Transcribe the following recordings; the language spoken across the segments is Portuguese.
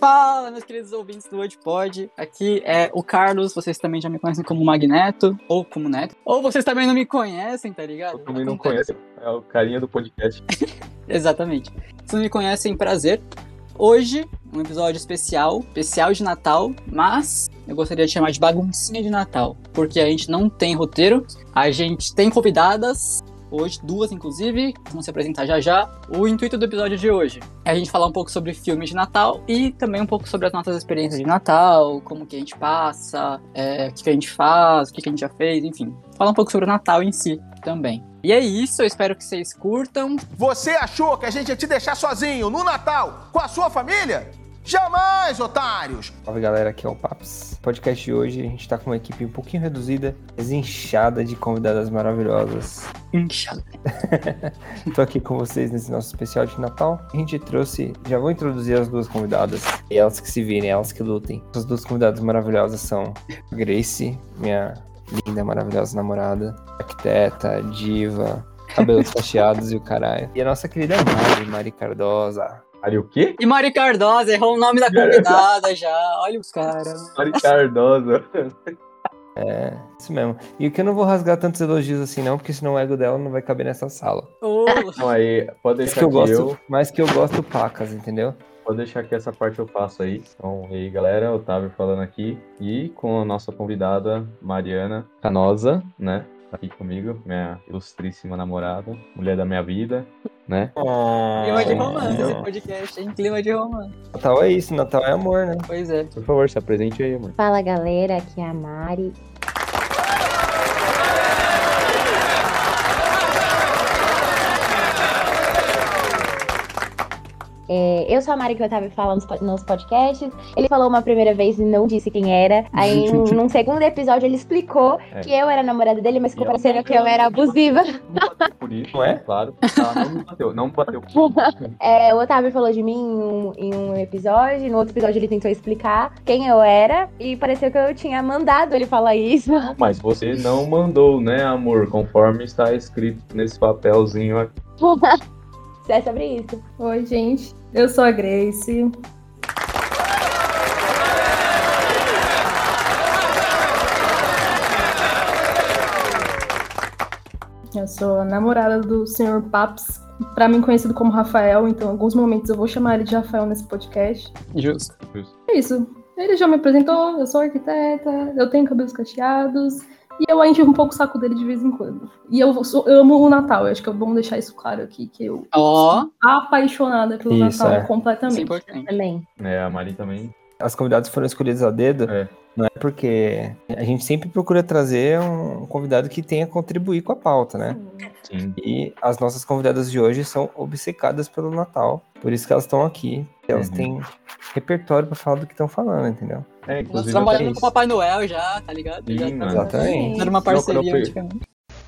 Fala, meus queridos ouvintes do WordPod. Aqui é o Carlos, vocês também já me conhecem como Magneto, ou como Neto. Ou vocês também não me conhecem, tá ligado? Eu também não conheço. É o carinha do podcast. Exatamente. Se não me conhecem, prazer. Hoje, um episódio especial, especial de Natal, mas eu gostaria de chamar de baguncinha de Natal, porque a gente não tem roteiro, a gente tem convidadas, hoje, duas inclusive, vão se apresentar já já. O intuito do episódio de hoje é a gente falar um pouco sobre filmes de Natal e também um pouco sobre as nossas experiências de Natal, como que a gente passa, é, o que, que a gente faz, o que, que a gente já fez, enfim. Falar um pouco sobre o Natal em si também. E é isso, eu espero que vocês curtam. Você achou que a gente ia te deixar sozinho no Natal com a sua família? Jamais, otários! Salve galera, aqui é o Paps. Podcast de hoje a gente tá com uma equipe um pouquinho reduzida, mas inchada de convidadas maravilhosas. Inchada. Tô aqui com vocês nesse nosso especial de Natal. A gente trouxe, já vou introduzir as duas convidadas, e elas que se virem, elas que lutem. As duas convidadas maravilhosas são a Grace, minha linda, maravilhosa namorada, arquiteta, diva, cabelos cacheados e o caralho. E a nossa querida Mari, Mari Cardosa. Mari o quê? E Mari Cardosa, errou o nome da convidada já. Olha os caras. Mari Cardosa. É, isso mesmo. E o que eu não vou rasgar tantos elogios assim, não, porque senão o ego dela não vai caber nessa sala. Oh, Então aí, pode Mas deixar que eu gosto, eu. mais que eu gosto pacas, entendeu? Pode deixar que essa parte eu faço aí. Então, e aí, galera, Otávio falando aqui. E com a nossa convidada, Mariana Canosa, né? Tá aqui comigo, minha ilustríssima namorada, mulher da minha vida, né? clima de romance esse podcast, hein? Clima de romance. Natal é isso, Natal é amor, né? Pois é. Por favor, se apresente aí, amor. Fala galera, aqui é a Mari. É, eu sou a Mari que o Otávio fala nos, po- nos podcasts. Ele falou uma primeira vez e não disse quem era. Aí, num, num segundo episódio, ele explicou É. que eu era namorada dele, mas ficou parecendo que eu era abusiva. Não bateu por isso, Não é? Claro. Ela não bateu, não bateu. por isso. É, o Otávio falou de mim em um, em um episódio, no outro episódio ele tentou explicar quem eu era e pareceu que eu tinha mandado ele falar isso. Mas você não mandou, né, amor? Conforme está escrito nesse papelzinho aqui. É sobre isso. Oi, gente. Eu sou a Grace. Eu sou a namorada do Sr. Paps, pra mim conhecido como Rafael, então em alguns momentos eu vou chamar ele de Rafael nesse podcast. Justo. É isso. Ele já me apresentou, eu sou arquiteta, eu tenho cabelos cacheados e eu encho um pouco o saco dele de vez em quando. E eu, sou- eu amo o Natal, eu acho que é bom deixar isso claro aqui, que eu Ó, sou apaixonada pelo Isso, Natal é. é completamente. importante. Também. É, a Mari também. As convidadas foram escolhidas a dedo, É. não é porque a gente sempre procura trazer um convidado que tenha contribuir com a pauta, né? Sim. E as nossas convidadas de hoje são obcecadas pelo Natal, por isso que elas estão aqui. Elas Uhum. têm repertório pra falar do que estão falando, entendeu? É, Nós inclusive. trabalhando isso. com o Papai Noel já, tá ligado? Sim, já tá Exatamente. era uma eu parceria antigamente.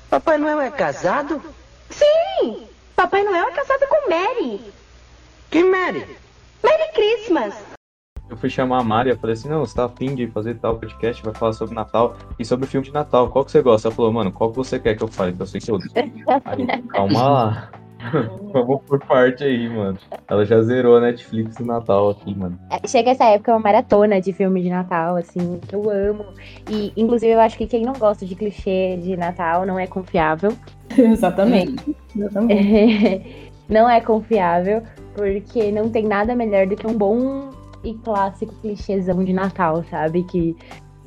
Papai Noel é casado? Sim! Papai Noel é casado com Mary. Quem Mary? Merry Christmas! Eu fui chamar a Mari, eu falei assim, não, você tá afim de fazer tal podcast, vai falar sobre Natal e sobre filme de Natal, qual que você gosta? Ela falou, mano, qual que você quer que eu fale? Que eu sei todos. Aí, calma lá. Vamos por parte aí, mano. Ela já zerou a Netflix do Natal aqui, mano. É, Chega essa época, é uma maratona de filme de Natal, assim, que eu amo. E, inclusive, eu acho que quem não gosta de clichê de Natal não é confiável. Exatamente. Exatamente. não é confiável, porque não tem nada melhor do que um bom e clássico clichêzão de Natal, sabe? Que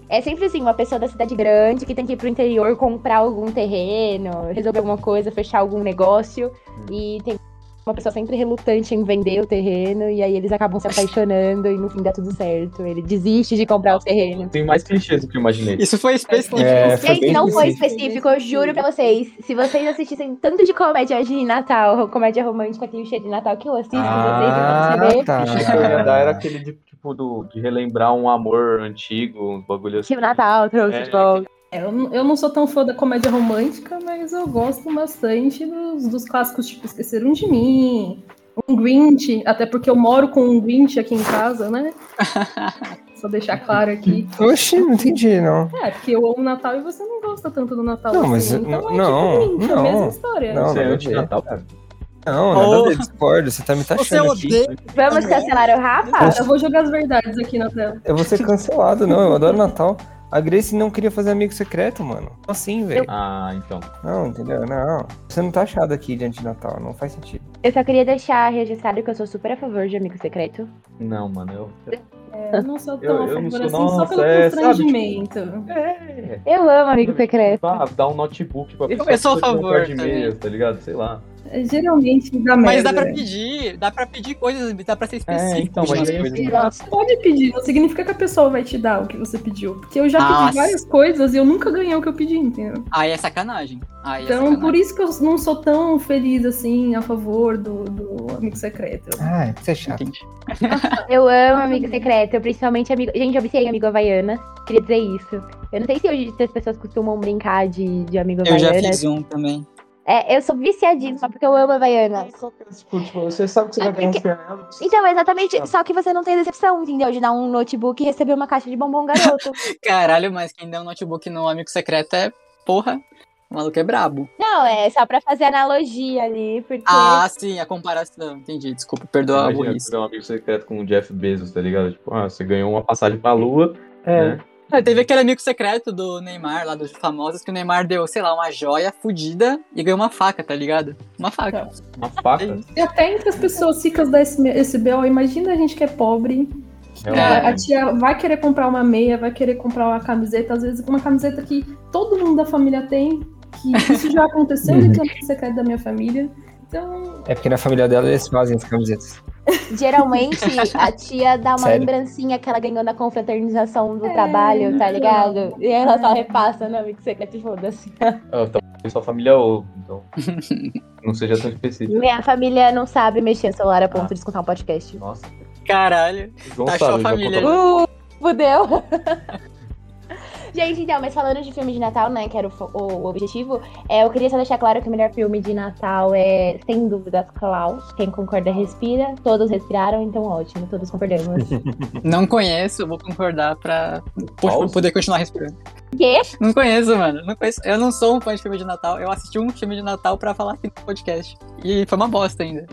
é sempre assim, uma pessoa da cidade grande que tem que ir pro interior comprar algum terreno, resolver alguma coisa, fechar algum negócio, e tem uma pessoa sempre relutante em vender o terreno, e aí eles acabam se apaixonando e no fim dá tudo certo. Ele desiste de comprar o terreno. Tem mais clichês do que eu imaginei. Isso foi específico. É, foi Gente, não foi específico. eu juro pra vocês. Se vocês assistissem tanto de comédia de Natal, comédia romântica, clichê de Natal que eu assisto, Ah, vocês vão perceber tá. O que eu ia dar era aquele de, tipo, do, de relembrar um amor antigo, uns bagulho assim. que o Natal trouxe É, de volta. É, eu, não- eu não sou tão fã da comédia romântica, mas eu gosto bastante dos, dos clássicos, tipo Esqueceram de Mim, um Grinch, até porque eu moro com um Grinch aqui em casa, né? Só deixar claro aqui. Oxi, não entendi, não. É, porque eu amo Natal e você não gosta tanto do Natal Não, assim. mas então é não, tipo Grinch, a não. mesma história. Não, é nada a antes de ver. Natal, cara. Não, nada Oh. a discordo. Você tá me Você taxando aqui. odeia. Vamos cancelar o Rafa? Eu vou jogar as verdades aqui na tela. Eu vou ser cancelado, não. Eu adoro Natal. A Grace não queria fazer amigo secreto, mano. Como Assim, velho. Ah, então. Não, entendeu? Não. Você não tá achado aqui diante de Natal. Não faz sentido. Eu só queria deixar registrado que eu sou super a favor de amigo secreto. Não, mano, eu. É, eu não sou Eu- tão eu a favor sou- assim, só nossa, pelo é, sabe, constrangimento. É. Eu amo amigo secreto. Dá, dá um notebook pra Eu- pessoa. eu sou a um favor de tá ligado? Sei lá. É, Geralmente dá merda. Mas dá pra pedir, dá pra pedir coisas, dá pra ser específico. então, mas coisas. Você pode pedir, não significa que a pessoa vai te dar o que você pediu. Porque eu já Nossa. pedi várias coisas e eu nunca ganhei o que eu pedi, entendeu? Aí é sacanagem. Aí é Então, sacanagem. por isso que eu não sou tão feliz assim a favor do, do amigo secreto. Ah, é que você é chato. Eu amo amigo secreto, principalmente amigo. Gente, eu viciei amigo Havaiana. Queria dizer isso. Eu não sei se hoje se as pessoas costumam brincar de, de amigo Eu já Havaiana. fiz um também. É, eu sou viciadíssima porque eu amo Havaiana. Tipo, você sabe que você vai ganhar um fernando. Então, exatamente. Só que você não tem decepção, entendeu? De dar um notebook e receber uma caixa de bombom garoto. Caralho, mas quem deu um notebook no amigo secreto é, porra, o maluco é brabo. não, é só pra fazer analogia ali, porque. Ah, sim, a comparação. Entendi, desculpa, perdoa a burrice. você é um amigo secreto com o Jeff Bezos, tá ligado? Tipo, ah, você ganhou uma passagem pra lua. É. Né? Ah, teve aquele amigo secreto do Neymar, lá dos famosos, que o Neymar deu, sei lá, uma joia fudida e ganhou uma faca, tá ligado? Uma faca. Uma faca. E até entre as pessoas ricas da SBO, imagina a gente que é pobre. É. A, tia vai querer comprar uma meia, vai querer comprar uma camiseta, às vezes uma camiseta que todo mundo da família tem, que isso já aconteceu Uhum. dentro do secreto da minha família. Então, É porque na família dela eles fazem as camisetas. Geralmente, a tia dá uma Sério? lembrancinha que ela ganhou na confraternização do É, trabalho, tá ligado? E ela só repassa no amigo secreto e foda-se. Ah, então, sua família ouve, então. não seja tão específico. Minha família não sabe mexer no celular a ponto de escutar um podcast. Nossa, Caralho. João Taxou sabe, a ele já família. Uh, fudeu. Gente, então, mas falando de filme de Natal, né, que era o, o- o objetivo, é, eu queria só deixar claro que o melhor filme de Natal é, sem dúvidas, Klaus. Quem concorda, respira. Todos respiraram, então ótimo, todos concordamos. Não conheço, vou concordar pra poder continuar respirando. Quê? Não conheço, mano. Não conheço. Eu não sou um fã de filme de Natal. Eu assisti um filme de Natal pra falar aqui no podcast. E foi uma bosta ainda.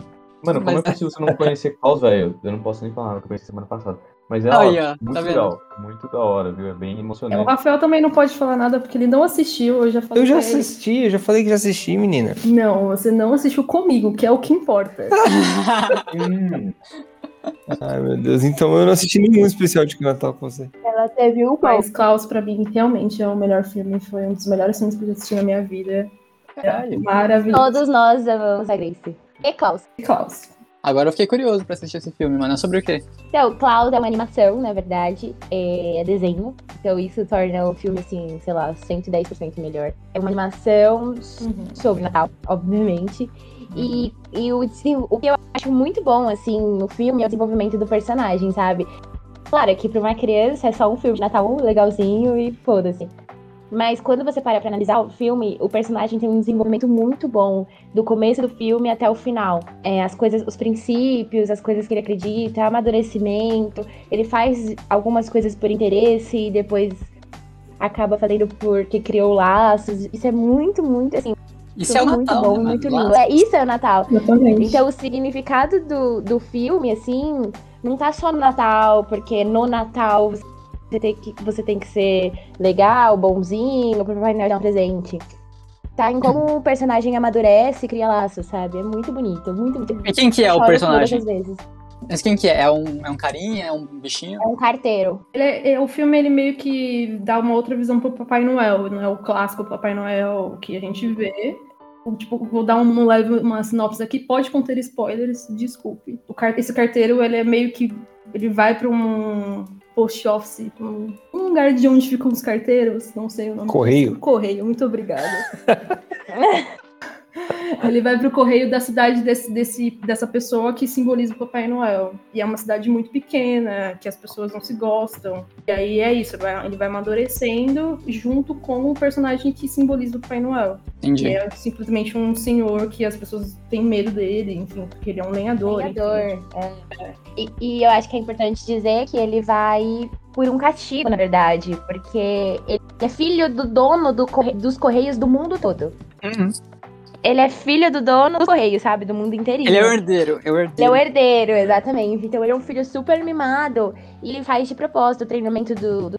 Mano, como Mas- é possível você não conhecer Klaus, velho? Eu não posso nem falar, eu conheci semana passada. Mas é ó, tá muito vendo? legal, muito da hora, viu? É bem o emocionante. Rafael também não pode falar nada porque ele não assistiu. Eu já falei Eu já ele. assisti, eu já falei que já assisti, menina. Não, você não assistiu comigo, que é o que importa. Hum, Ai, meu Deus. Então eu não assisti nenhum especial de Natal com você. Ela teve um Mas Klaus, pra mim, realmente é o melhor filme. Foi um dos melhores filmes que eu já assisti na minha vida. Caralho. Maravilhoso. Todos nós amamos a Grace. E Klaus? Klaus. Agora eu fiquei curioso pra assistir esse filme, mano. É sobre o quê? Então, Klaus é uma animação, na verdade, é desenho. Então isso torna o filme, assim, sei lá, 110% melhor. É uma animação sobre Natal, obviamente. E, e o, o que eu acho muito bom, assim, no filme é o desenvolvimento do personagem, sabe? Claro que pra uma criança é só um filme de Natal legalzinho e foda-se. Mas quando você para pra analisar o filme, o personagem tem um desenvolvimento muito bom, do começo do filme até o final. É, as coisas, os princípios, as coisas que ele acredita, amadurecimento. Ele faz algumas coisas por interesse e depois acaba fazendo porque criou laços. Isso é muito, muito, assim, Isso é o muito Natal, bom, né, muito lindo. É, isso é o Natal. Exatamente. Então, o significado do, do filme, assim, não tá só no Natal, porque no Natal você tem que, você tem que ser legal, bonzinho, pro Papai Noel dar um presente. Tá em como o personagem amadurece e cria laços, sabe? É muito bonito, muito, muito bonito. E quem que é o personagem? Mas quem que é? É um, é um carinha? É um bichinho? É um carteiro. Ele é- é- o filme ele meio que dá uma outra visão pro Papai Noel, não é o clássico Papai Noel que a gente vê. Tipo, vou dar um, um leve, uma sinopse aqui, pode conter spoilers, desculpe. O car- esse carteiro, ele é meio que. Ele vai pra um post office, um, lugar de onde ficam os carteiros, não sei o nome. Correio. Correio, muito obrigada. Ele vai pro correio da cidade desse, desse, dessa pessoa que simboliza o Papai Noel. E é uma cidade muito pequena, que as pessoas não se gostam. E aí é isso, vai- ele vai amadurecendo junto com o personagem que simboliza o Papai Noel. Que Entendi. é simplesmente um senhor que as pessoas têm medo dele, enfim, porque ele é um lenhador. enfim. Lenhador. é. E, e eu acho que é importante dizer que ele vai por um castigo, na verdade, porque ele é filho do dono do corre- dos correios do mundo todo. Uhum. Ele é filho do dono do correio, sabe? Do mundo inteirinho. Ele é o herdeiro, é o herdeiro. Ele é o herdeiro, exatamente. Então ele é um filho super mimado. E ele faz de propósito o treinamento do, do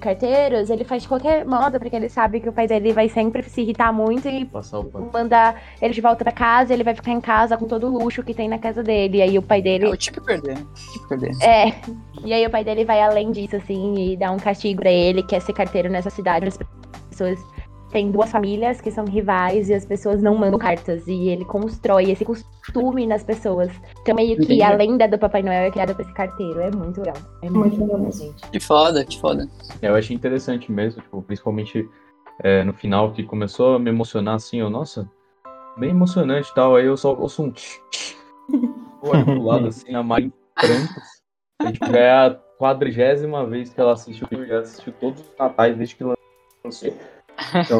carteiros. Ele faz de qualquer modo, porque ele sabe que o pai dele vai sempre se irritar muito e Passar o pano. mandar ele de volta pra casa. Ele vai ficar em casa com todo o luxo que tem na casa dele. E aí o pai É dele. o tipo perder, né? Tipo perder. É. E aí o pai dele vai além disso, assim, e dá um castigo pra ele, que é ser carteiro nessa cidade. As pessoas têm duas famílias que são rivais e as pessoas não mandam cartas. E ele constrói esse costume nas pessoas. Então, meio que a lenda do Papai Noel é criada por esse carteiro. É muito legal. É muito, Muito legal, gente. Que foda, que foda. É, Eu achei interessante mesmo, tipo, principalmente é, no final, que começou a me emocionar assim, eu, nossa, bem emocionante e tal. Aí eu só ouço um tch, tch. Olho pro lado assim, a Mari. E, tipo, já é a quadrigésima vez que ela assistiu, já assistiu todos os natais desde que lançou. Então,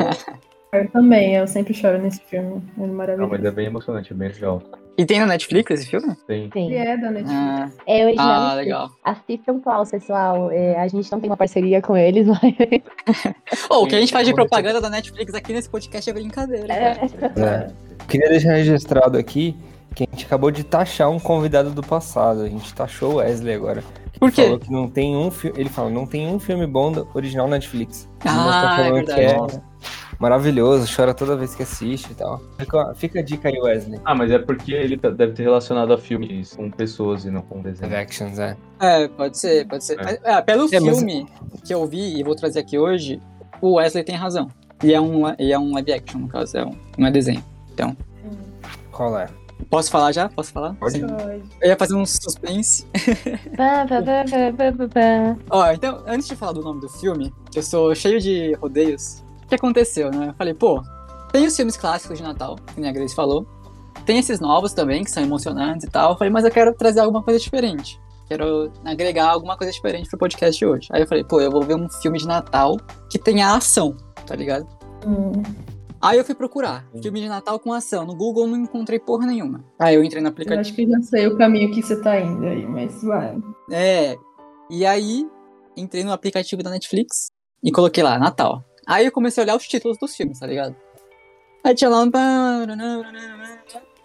Eu também, eu sempre choro nesse filme. É não, maravilhoso. mas é bem emocionante, é bem legal. E tem na Netflix esse filme? Tem. Ele é da Netflix. Ah, É original. ah Netflix. legal. Assistam Klaus, pessoal. É, a gente não tem uma parceria com eles, mas. Ô, o que a gente faz de propaganda da Netflix aqui nesse podcast é brincadeira. É. É. Queria deixar registrado aqui que a gente acabou de taxar um convidado do passado. A gente taxou o Wesley agora. Por Ele quê? Falou que não tem um filme. Ele falou, não tem um filme bom do original Netflix. Ah, tá é falando que verdade. é maravilhoso, chora toda vez que assiste e tal. Fica, fica a dica aí, Wesley. Ah, mas é porque ele tá- deve ter relacionado a filmes com pessoas e não com desenho. Live actions, é. É, pode ser, pode ser. É. Mas, é, pelo É, mas- filme que eu vi e vou trazer aqui hoje, o Wesley tem razão. E é um, e é um live action, no caso, é um, não é desenho. Qual é? Posso falar já? Posso falar? Pode. Pode. Eu ia fazer um suspense. Pá, pá, pá. Ó, então, antes de falar do nome do filme, eu sou cheio de rodeios. O que aconteceu, né? Eu falei, pô, tem os filmes clássicos de Natal, que nem a Grace falou. Tem esses novos também, que são emocionantes e tal. Eu falei, mas eu quero trazer alguma coisa diferente. Quero agregar alguma coisa diferente pro podcast de hoje. Aí eu falei, pô, eu vou ver um filme de Natal que tenha ação, tá ligado? Hum. Aí eu fui procurar filme de Natal com ação. No Google não encontrei porra nenhuma. Aí eu entrei no Eu aplicativo. acho que já sei o caminho que você tá indo aí, mas vai. É. E aí, entrei no aplicativo da Netflix e coloquei lá, Natal. Aí eu comecei a olhar os títulos dos filmes, tá ligado? Aí tinha lá um.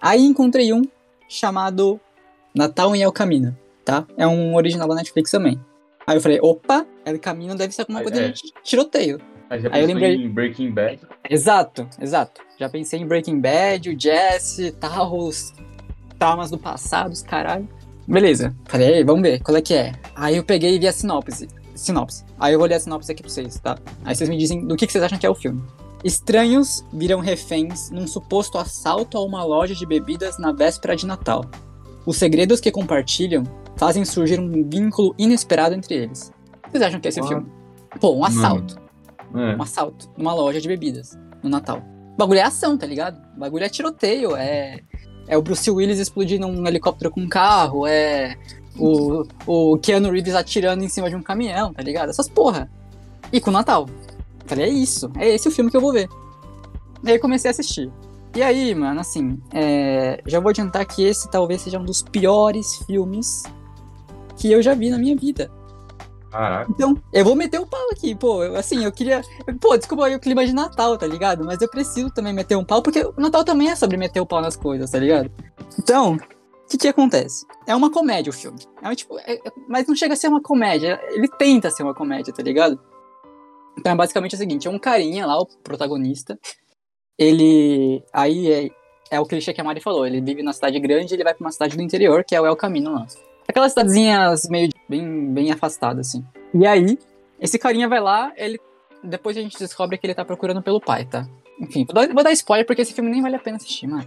Aí encontrei um chamado Natal em El Camino, tá? É um original da Netflix também. Aí eu falei, opa, El Camino deve ser alguma coisa é. de tiroteio. Aí já Aí eu lembrei- em Breaking Bad. Exato, exato. Já pensei em Breaking Bad, o Jesse, tal, os traumas do passado, os caralho. Beleza. Falei, "Ei, vamos ver, qual é que é? Aí eu peguei e vi a sinopse. Sinopse. Aí eu vou ler a sinopse aqui pra vocês, tá? Aí vocês me dizem do que, que vocês acham que é o filme. Estranhos viram reféns num suposto assalto a uma loja de bebidas na véspera de Natal. Os segredos que compartilham fazem surgir um vínculo inesperado entre eles. O que vocês acham que é esse Ah. filme? Pô, um assalto É. um assalto numa loja de bebidas no Natal. O bagulho é ação, tá ligado? O bagulho é tiroteio, é. É o Bruce Willis explodindo um helicóptero com um carro, é. O, o Keanu Reeves atirando em cima de um caminhão, tá ligado? Essas porra. E com o Natal. Falei, é isso, é esse o filme que eu vou ver. E aí comecei a assistir. E aí, mano, assim, é, já vou adiantar que esse talvez seja um dos piores filmes que eu já vi na minha vida. Caraca. Então, eu vou meter o pau aqui, pô. eu- assim, eu queria. Pô, desculpa aí o clima de Natal, tá ligado? Mas eu preciso também meter um pau, porque o Natal também é sobre meter o pau nas coisas, tá ligado? Então, o que que acontece? É uma comédia o filme. É um, tipo, é- é- mas não chega a ser uma comédia. Ele tenta ser uma comédia, tá ligado? Então é basicamente o seguinte: é um carinha lá, o protagonista. Ele. Aí é, é o clichê que a Mari falou. Ele vive na cidade grande e ele vai pra uma cidade do interior, que é o El Camino. Aquelas cidadezinhas meio bem, bem afastadas, assim. E aí, esse carinha vai lá, ele. Depois a gente descobre que ele tá procurando pelo pai, tá? Enfim, vou dar, vou dar spoiler porque esse filme nem vale a pena assistir, mano.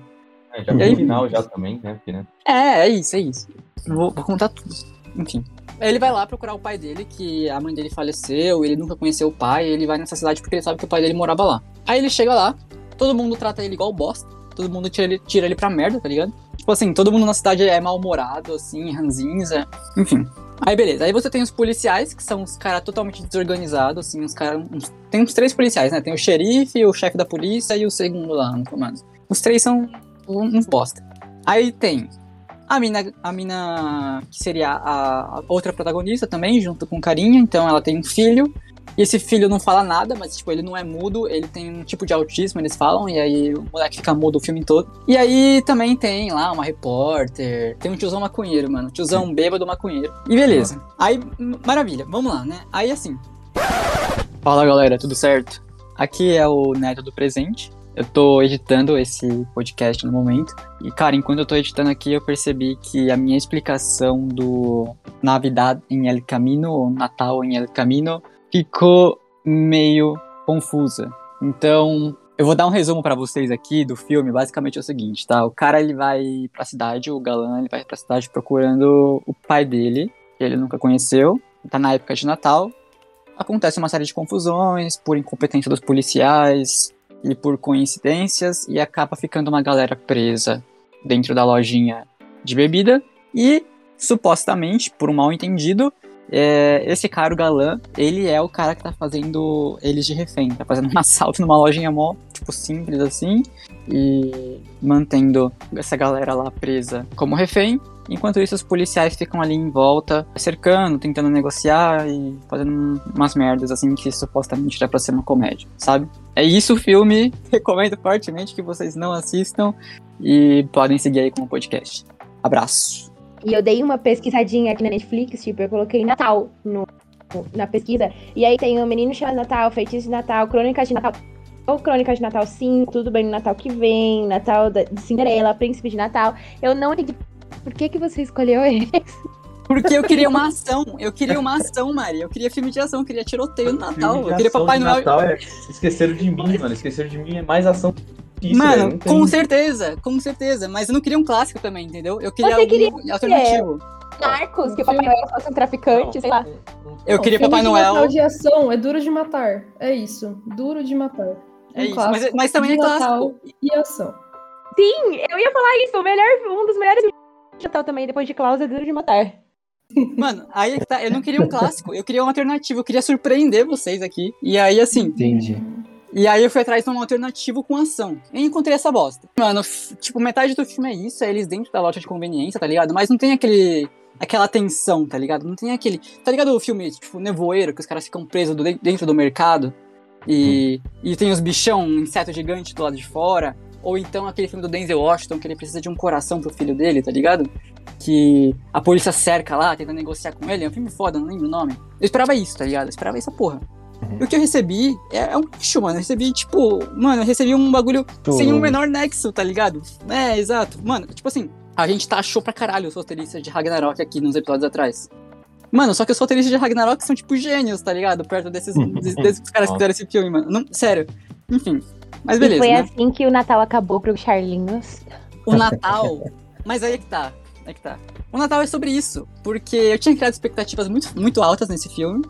É, já E aí? final já também, né? Porque, né? É, é isso, é isso. Vou, vou contar tudo. Enfim. Ele vai lá procurar o pai dele, que a mãe dele faleceu, ele nunca conheceu o pai, ele vai nessa cidade porque ele sabe que o pai dele morava lá. Aí ele chega lá, todo mundo trata ele igual bosta, todo mundo tira ele, tira ele pra merda, tá ligado? Tipo assim, todo mundo na cidade é mal-humorado, assim, ranzinza, enfim. Aí beleza, aí você tem os policiais, que são os caras totalmente desorganizados, assim, os caras. Tem uns três policiais, né? Tem o xerife, o chefe da polícia e o segundo lá no comando. Os três são uns bosta. Aí tem a mina, a mina que seria a outra protagonista também, junto com o carinha. Então ela tem um filho E esse filho não fala nada, mas, tipo, ele não é mudo, ele tem um tipo de autismo, eles falam, e aí o moleque fica mudo o filme todo. E aí também tem lá uma repórter, tem um tiozão maconheiro, mano, tiozão bêbado maconheiro. E beleza. Aí, m- maravilha, vamos lá, né? Aí assim. Fala galera, tudo certo? Aqui é o Neto do Presente. Eu tô editando esse podcast no momento. E, cara, enquanto eu tô editando aqui, eu percebi que a minha explicação do Navidad em El Camino, ou Natal em El Camino, ficou meio confusa. Então, eu vou dar um resumo pra vocês aqui do filme. Basicamente é o seguinte, tá? O cara ele vai pra cidade, o galã ele vai pra cidade procurando o pai dele, que ele nunca conheceu. Tá na época de Natal. Acontece uma série de confusões por incompetência dos policiais e por coincidências e acaba ficando uma galera presa dentro da lojinha de bebida e supostamente por um mal entendido é, esse cara, o galã, ele é o cara que tá fazendo eles de refém, tá fazendo um assalto numa lojinha mó, tipo, simples assim, e mantendo essa galera lá presa como refém. Enquanto isso, os policiais ficam ali em volta, cercando, tentando negociar e fazendo umas merdas assim que supostamente era pra ser uma comédia, sabe? É isso o filme, recomendo fortemente que vocês não assistam e podem seguir aí com o podcast. Abraço. E eu dei uma pesquisadinha aqui na Netflix, tipo, eu coloquei Natal no, na pesquisa. E aí tem o Menino Chama Natal, Feitiço de Natal, Crônicas de Natal. Ou Crônicas de Natal 5, Tudo Bem no Natal que Vem, Natal de Cinderela, Príncipe de Natal. Eu não entendi por que, que você escolheu esse. Porque eu queria uma ação, eu queria uma ação, Mari. Eu queria filme de ação, eu queria tiroteio no Natal, eu queria Papai Noel. Natal é... Esqueceram de mim, mano. Esqueceram de mim é mais ação que isso. Mano, Não com certeza, com certeza. Mas eu não queria um clássico também, entendeu? Eu queria Você queria- alternativo. Marcos, que o Papai Noel fosse um traficante, sei lá. Eu Não, queria filme Papai de Noel. Natal de ação é duro de matar. É isso. Duro de matar. É Um isso, mas, mas também é clássico. Natal E ação. Sim, eu ia falar isso. O melhor, um dos melhores filmes de Natal também, depois de Klaus, é Duro de Matar. Mano, aí é que tá. Eu não queria um clássico, eu queria uma alternativa, eu queria surpreender vocês aqui. E aí, assim, Entendi. E aí eu fui atrás de um alternativo com ação. E encontrei essa bosta. Mano, tipo, metade do filme é isso, é eles dentro da loja de conveniência, tá ligado? Mas não tem aquele. aquela tensão, tá ligado? Não tem aquele. Tá ligado o filme, tipo, Nevoeiro, que os caras ficam presos do- dentro do mercado? E, e tem os bichão, um inseto gigante do lado de fora. Ou então aquele filme do Denzel Washington, que ele precisa de um coração pro filho dele, tá ligado? Que a polícia cerca lá, tenta negociar com ele. É um filme foda, não lembro o nome. Eu esperava isso, tá ligado? Eu esperava essa porra. E o que eu recebi é, é um lixo, mano. Eu recebi, tipo, mano, eu recebi um bagulho sem o menor nexo, tá ligado? É, exato. Mano, tipo assim, a gente taxou pra caralho os roteiristas de Ragnarok aqui nos episódios atrás. Mano, só que os roteiristas de Ragnarok são, tipo, gênios, tá ligado? Perto desses, desses, desses caras que fizeram esse filme, mano. Não, sério. Enfim. Mas e beleza, foi né? assim que o Natal acabou pro Charlinhos. O Natal. Mas aí é que tá. Aí é que tá. O Natal é sobre isso. Porque eu tinha criado expectativas muito, muito altas nesse filme.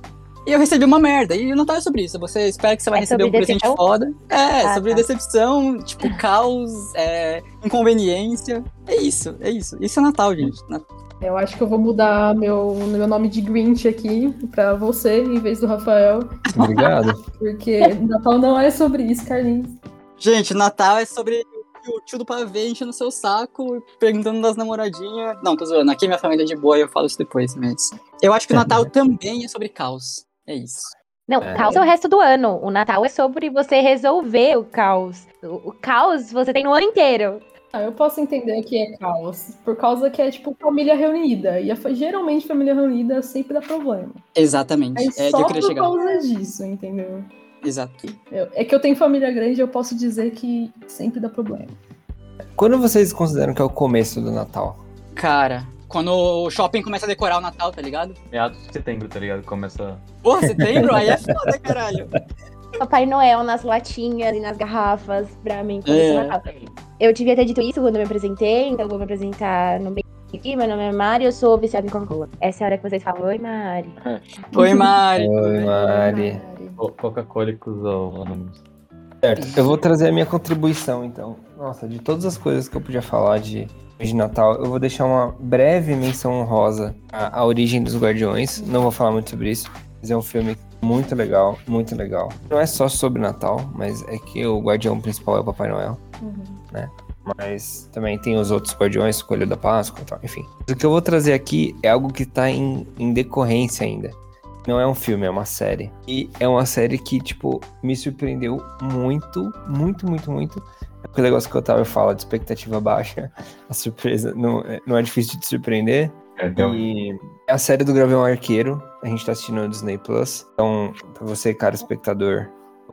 E eu recebi uma merda. E o Natal é sobre isso. Você espera que você vai É receber um sobre presente decepção? foda. É, Ah, sobre tá. decepção, tipo, caos, é, inconveniência. É isso, é isso. Isso é Natal, gente. Eu acho que eu vou mudar meu, meu nome de Grinch aqui pra você, em vez do Rafael. Obrigado. Porque Natal não é sobre isso, Carlinhos. Gente, Natal é sobre o tio do pavê enchendo o seu saco e perguntando das namoradinhas. Não, tô zoando. Aqui minha família é de boa e eu falo isso depois, mas. Eu acho que o Natal também é sobre caos. É isso. Não, É. caos é o resto do ano. O Natal é sobre você resolver o caos. O, o caos você tem no ano inteiro. Ah, eu posso entender que é caos, por causa que é tipo família reunida. E a geralmente família reunida sempre dá problema. Exatamente. Aí é só eu queria por chegar. causa disso, entendeu? Exato. Eu- é que eu tenho família grande, eu posso dizer que sempre dá problema. Quando vocês consideram que é o começo do Natal? Cara, quando o shopping começa a decorar o Natal, tá ligado? Meados de setembro, tá ligado? Começa. Porra, setembro? Aí é foda, caralho. Papai Noel nas latinhas e nas garrafas, pra mim, É. Eu devia ter dito isso quando eu me apresentei, então eu vou me apresentar no meio aqui. Meu nome é Mari, eu sou viciada em Coca-Cola. Essa é a hora que vocês falam, oi, Mari. Oi, Mari. Oi, Mari. Co- Coca-Cola e cuzão. Certo, eu vou trazer a minha contribuição, então. Nossa, de todas as coisas que eu podia falar de, de Natal, eu vou deixar uma breve menção honrosa à, à origem dos Guardiões. Não vou falar muito sobre isso, mas é um filme muito legal, muito legal. Não é só sobre Natal, mas é que o guardião principal é o Papai Noel. Mas também tem os outros guardiões, o Coelho da Páscoa e tal, enfim. O que eu vou trazer aqui é algo que tá em, em decorrência ainda. Não é um filme, é uma série. E é uma série que, tipo, me surpreendeu muito, muito, muito, muito. É aquele negócio que o Otávio fala de expectativa baixa. A surpresa não, é- não é difícil de te surpreender. É, realmente. E é a série do Gavião Arqueiro. A gente tá assistindo no Disney Plus. Então, pra você, cara espectador,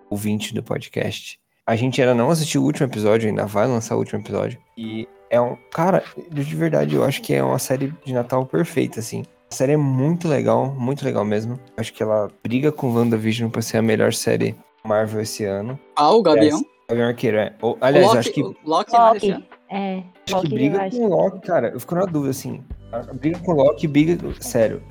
ouvinte do podcast, a gente ainda não assistiu o último episódio, ainda vai lançar o último episódio. E é um. Cara, de verdade, eu acho que é uma série de Natal perfeita, assim. A série é muito legal, muito legal mesmo. Acho que ela briga com WandaVision pra ser a melhor série Marvel esse ano. Ah, o Gavião. Gavião Arqueiro, é. Ou, aliás, Loki, acho que Loki, é Loki. É. Acho que Loki, briga eu acho. com o Loki, cara. Eu fico na dúvida, assim. A briga com o Loki, briga. Sério.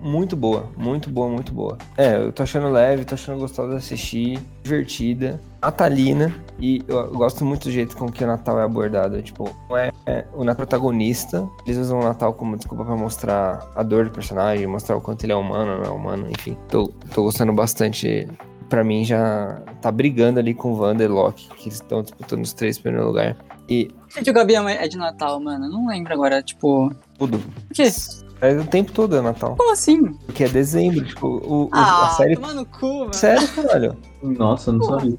Muito boa. Muito boa, muito boa. É, eu tô achando leve, tô achando gostosa de assistir. Divertida. Natalina. E eu, gosto muito do jeito com que o Natal é abordado. Tipo, não é, é o Natal protagonista. Eles usam o Natal como desculpa pra mostrar a dor do personagem, mostrar o quanto ele é humano, não é humano, enfim. Tô, tô gostando bastante. Pra mim, já tá brigando ali com Wanda e Loki, que eles estão disputando os três primeiro lugar. E Gente, o Gavião é é de Natal, mano. Eu Não lembro agora, tipo. tudo. O quê? É o tempo todo é Natal. Como assim? Porque é dezembro, tipo, o, Ah, a série. toma no cu, mano. Sério, caralho. Nossa, eu não sabia.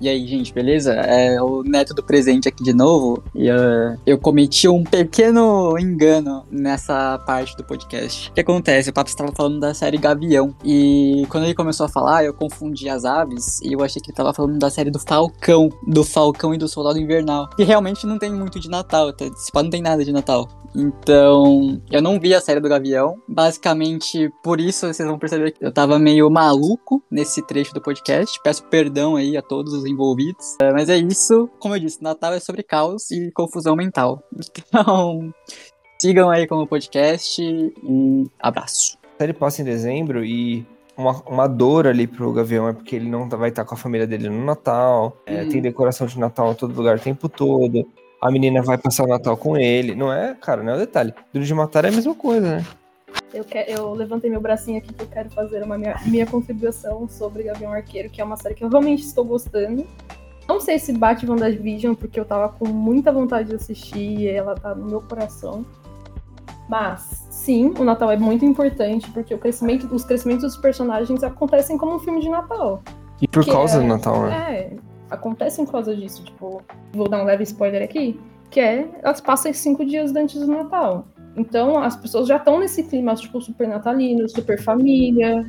E aí, gente, beleza? É o Neto do presente aqui de novo. E eh, eu cometi um pequeno engano nessa parte do podcast. O que acontece? O Papo estava falando da série Gavião. E quando ele começou a falar, eu confundi as aves. E eu achei que ele estava falando da série do Falcão. Do Falcão e do Soldado Invernal. Que realmente não tem muito de Natal. tá? Pá não tem nada de Natal. Então, eu não vi a série do Gavião. Basicamente, por isso vocês vão perceber que eu tava meio maluco nesse trecho do podcast. Peço perdão aí a todos os envolvidos. É, mas é isso. Como eu disse, Natal é sobre caos e confusão mental. Então, sigam aí com o podcast e abraço. A série passa em dezembro e uma, uma dor ali pro Gavião é porque ele não tá- vai estar com a família dele no Natal. É, Hum. Tem decoração de Natal em todo lugar o tempo todo. A menina vai passar o Natal com ele. Não é, cara, não é o detalhe. Duro de matar é a mesma coisa, né? Eu, que- eu levantei meu bracinho aqui que eu quero fazer uma minha, minha contribuição sobre Gavião Arqueiro, que é uma série que eu realmente estou gostando. Não sei se bate WandaVision, porque eu tava com muita vontade de assistir e ela tá no meu coração. Mas, sim, o Natal é muito importante, porque o crescimento, os crescimentos dos personagens acontecem como um filme de Natal. E por causa é- do Natal, né? É, acontecem por causa disso. Tipo, vou dar um leve spoiler aqui, que é elas passam cinco dias antes do Natal. Então as pessoas já estão nesse clima, tipo, super natalino, super família.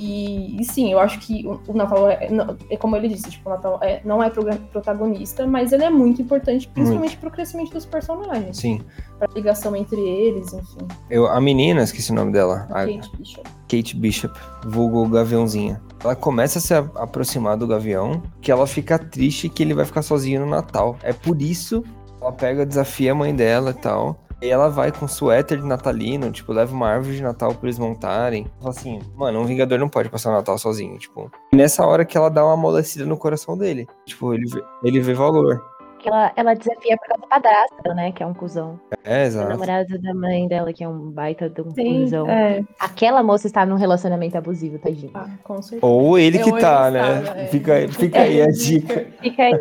E, e sim, eu acho que o, o Natal é, é como ele disse, tipo, o Natal é- não é protagonista, mas ele é muito importante, principalmente pro crescimento dos personagens, Sim. pra ligação entre eles, enfim. Eu, a menina, esqueci o nome dela. A Kate Bishop. Kate Bishop, vulgo Gaviãozinha. Ela começa a se a- aproximar do Gavião, que ela fica triste que ele vai ficar sozinho no Natal. É por isso que ela pega, desafia a mãe dela e tal. E ela vai com suéter de natalino, tipo, leva uma árvore de Natal pra eles montarem. Fala assim, mano, um Vingador não pode passar o Natal sozinho, tipo. E nessa hora que ela dá uma amolecida no coração dele. Tipo, ele vê, ele vê valor. Que ela, ela desafia por causa do padrasto, né? Que é um cuzão. É, O exato. namorado da mãe dela, que é um baita de um Sim, cuzão. é, Aquela moça está num relacionamento abusivo, tadinho. ah, com certeza. Ou ele que Ou ele tá, né? é. Fica, fica aí a dica. Fica aí.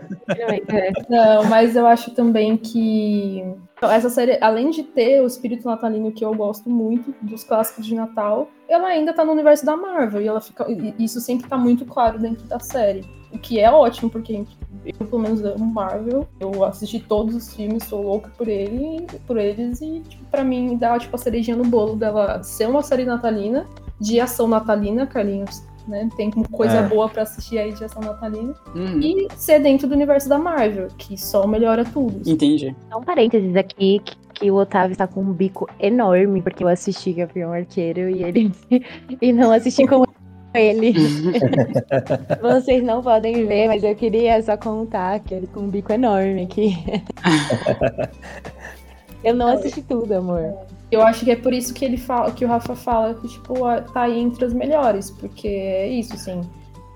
é. Não, mas eu acho também que essa série, além de ter o espírito natalino que eu gosto muito dos clássicos de Natal, ela ainda tá no universo da Marvel e ela fica, e isso sempre tá muito claro dentro da série. O que é ótimo, porque eu, pelo menos, amo Marvel. Eu assisti todos os filmes, sou louca por ele, por eles, e tipo, pra mim dá tipo, a cerejinha no bolo dela ser uma série natalina, de ação natalina, Carlinhos. Né? Tem coisa É. boa pra assistir aí de ação natalina Uhum. e ser dentro do universo da Marvel, que só melhora tudo. Entendi. Só um parênteses aqui, que, que o Otávio está com um bico enorme, porque eu assisti Gavião Arqueiro e ele e não assisti com ele. Vocês não podem ver, mas eu queria só contar que ele com um bico enorme aqui. Eu não assisti tudo, amor. Eu acho que é por isso que ele fala, que o Rafa fala que, tipo, tá aí entre as melhores, porque é isso, assim.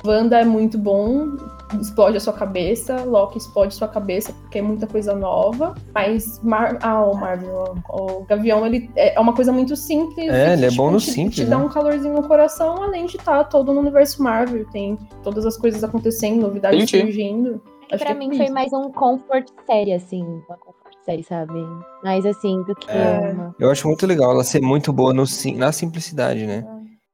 Wanda é muito bom, explode a sua cabeça, Loki explode sua cabeça, porque é muita coisa nova, mas Mar ah, o Marvel, o Gavião, ele é uma coisa muito simples. É, ele é bom no te, simples, Te dá né? um calorzinho no coração, além de estar todo no universo Marvel, tem todas as coisas acontecendo, novidades Entendi. surgindo. Acho pra que é mim por foi mais um comfort série, assim. Uma série, sabe? Mais assim do que É. uma. Eu acho muito legal ela ser muito boa no na simplicidade, né?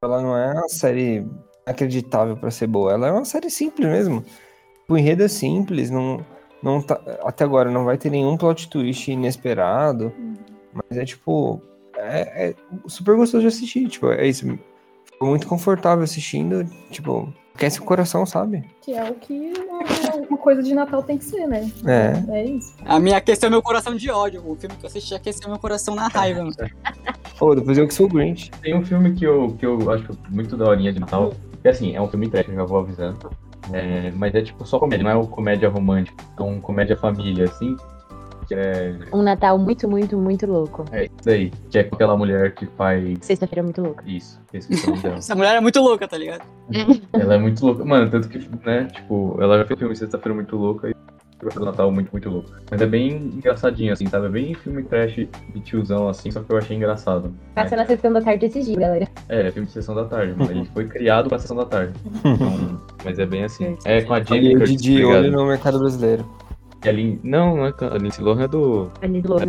ela não é uma série acreditável pra ser boa. Ela é uma série simples mesmo. O enredo é simples, não, não tá, até agora não vai ter nenhum plot twist inesperado. Mas é tipo. É, é super gostoso de assistir. Tipo, é isso. Ficou muito confortável assistindo. Tipo, aquece o coração, sabe? Que é o que uma, uma coisa de Natal tem que ser, né? É. É isso. A minha aqueceu meu coração de ódio. O filme que eu assisti aqueceu meu coração na raiva. mano. Pô, depois eu que sou o Grinch. Tem um filme que eu, que eu acho muito daorinha de Natal, que assim, é um filme trash, já vou avisando. É, mas é tipo só comédia, não é uma comédia romântica, é um comédia família, assim. Que é, Um Natal muito, muito, muito louco. é isso daí, que é com aquela mulher que faz Sexta-feira muito louca. isso, esqueci o nome dela. Essa mulher é muito louca, tá ligado? Ela é muito louca, mano, tanto que, né, tipo, ela já fez filme Sexta-feira muito louca e do Natal muito, muito louco. Mas é bem engraçadinho, assim, sabe? É bem filme trash de tiozão, assim, só que eu achei engraçado. Passa na sessão da tarde esses dias, galera. É, é filme de sessão da tarde, mano. Ele foi criado pra sessão da tarde. Então, mas é bem assim. É com a Jamie E o Curtis, Didi tá olho no mercado brasileiro. E a Lin... Não, não é a Lindsay Lohan é do Ali de louco.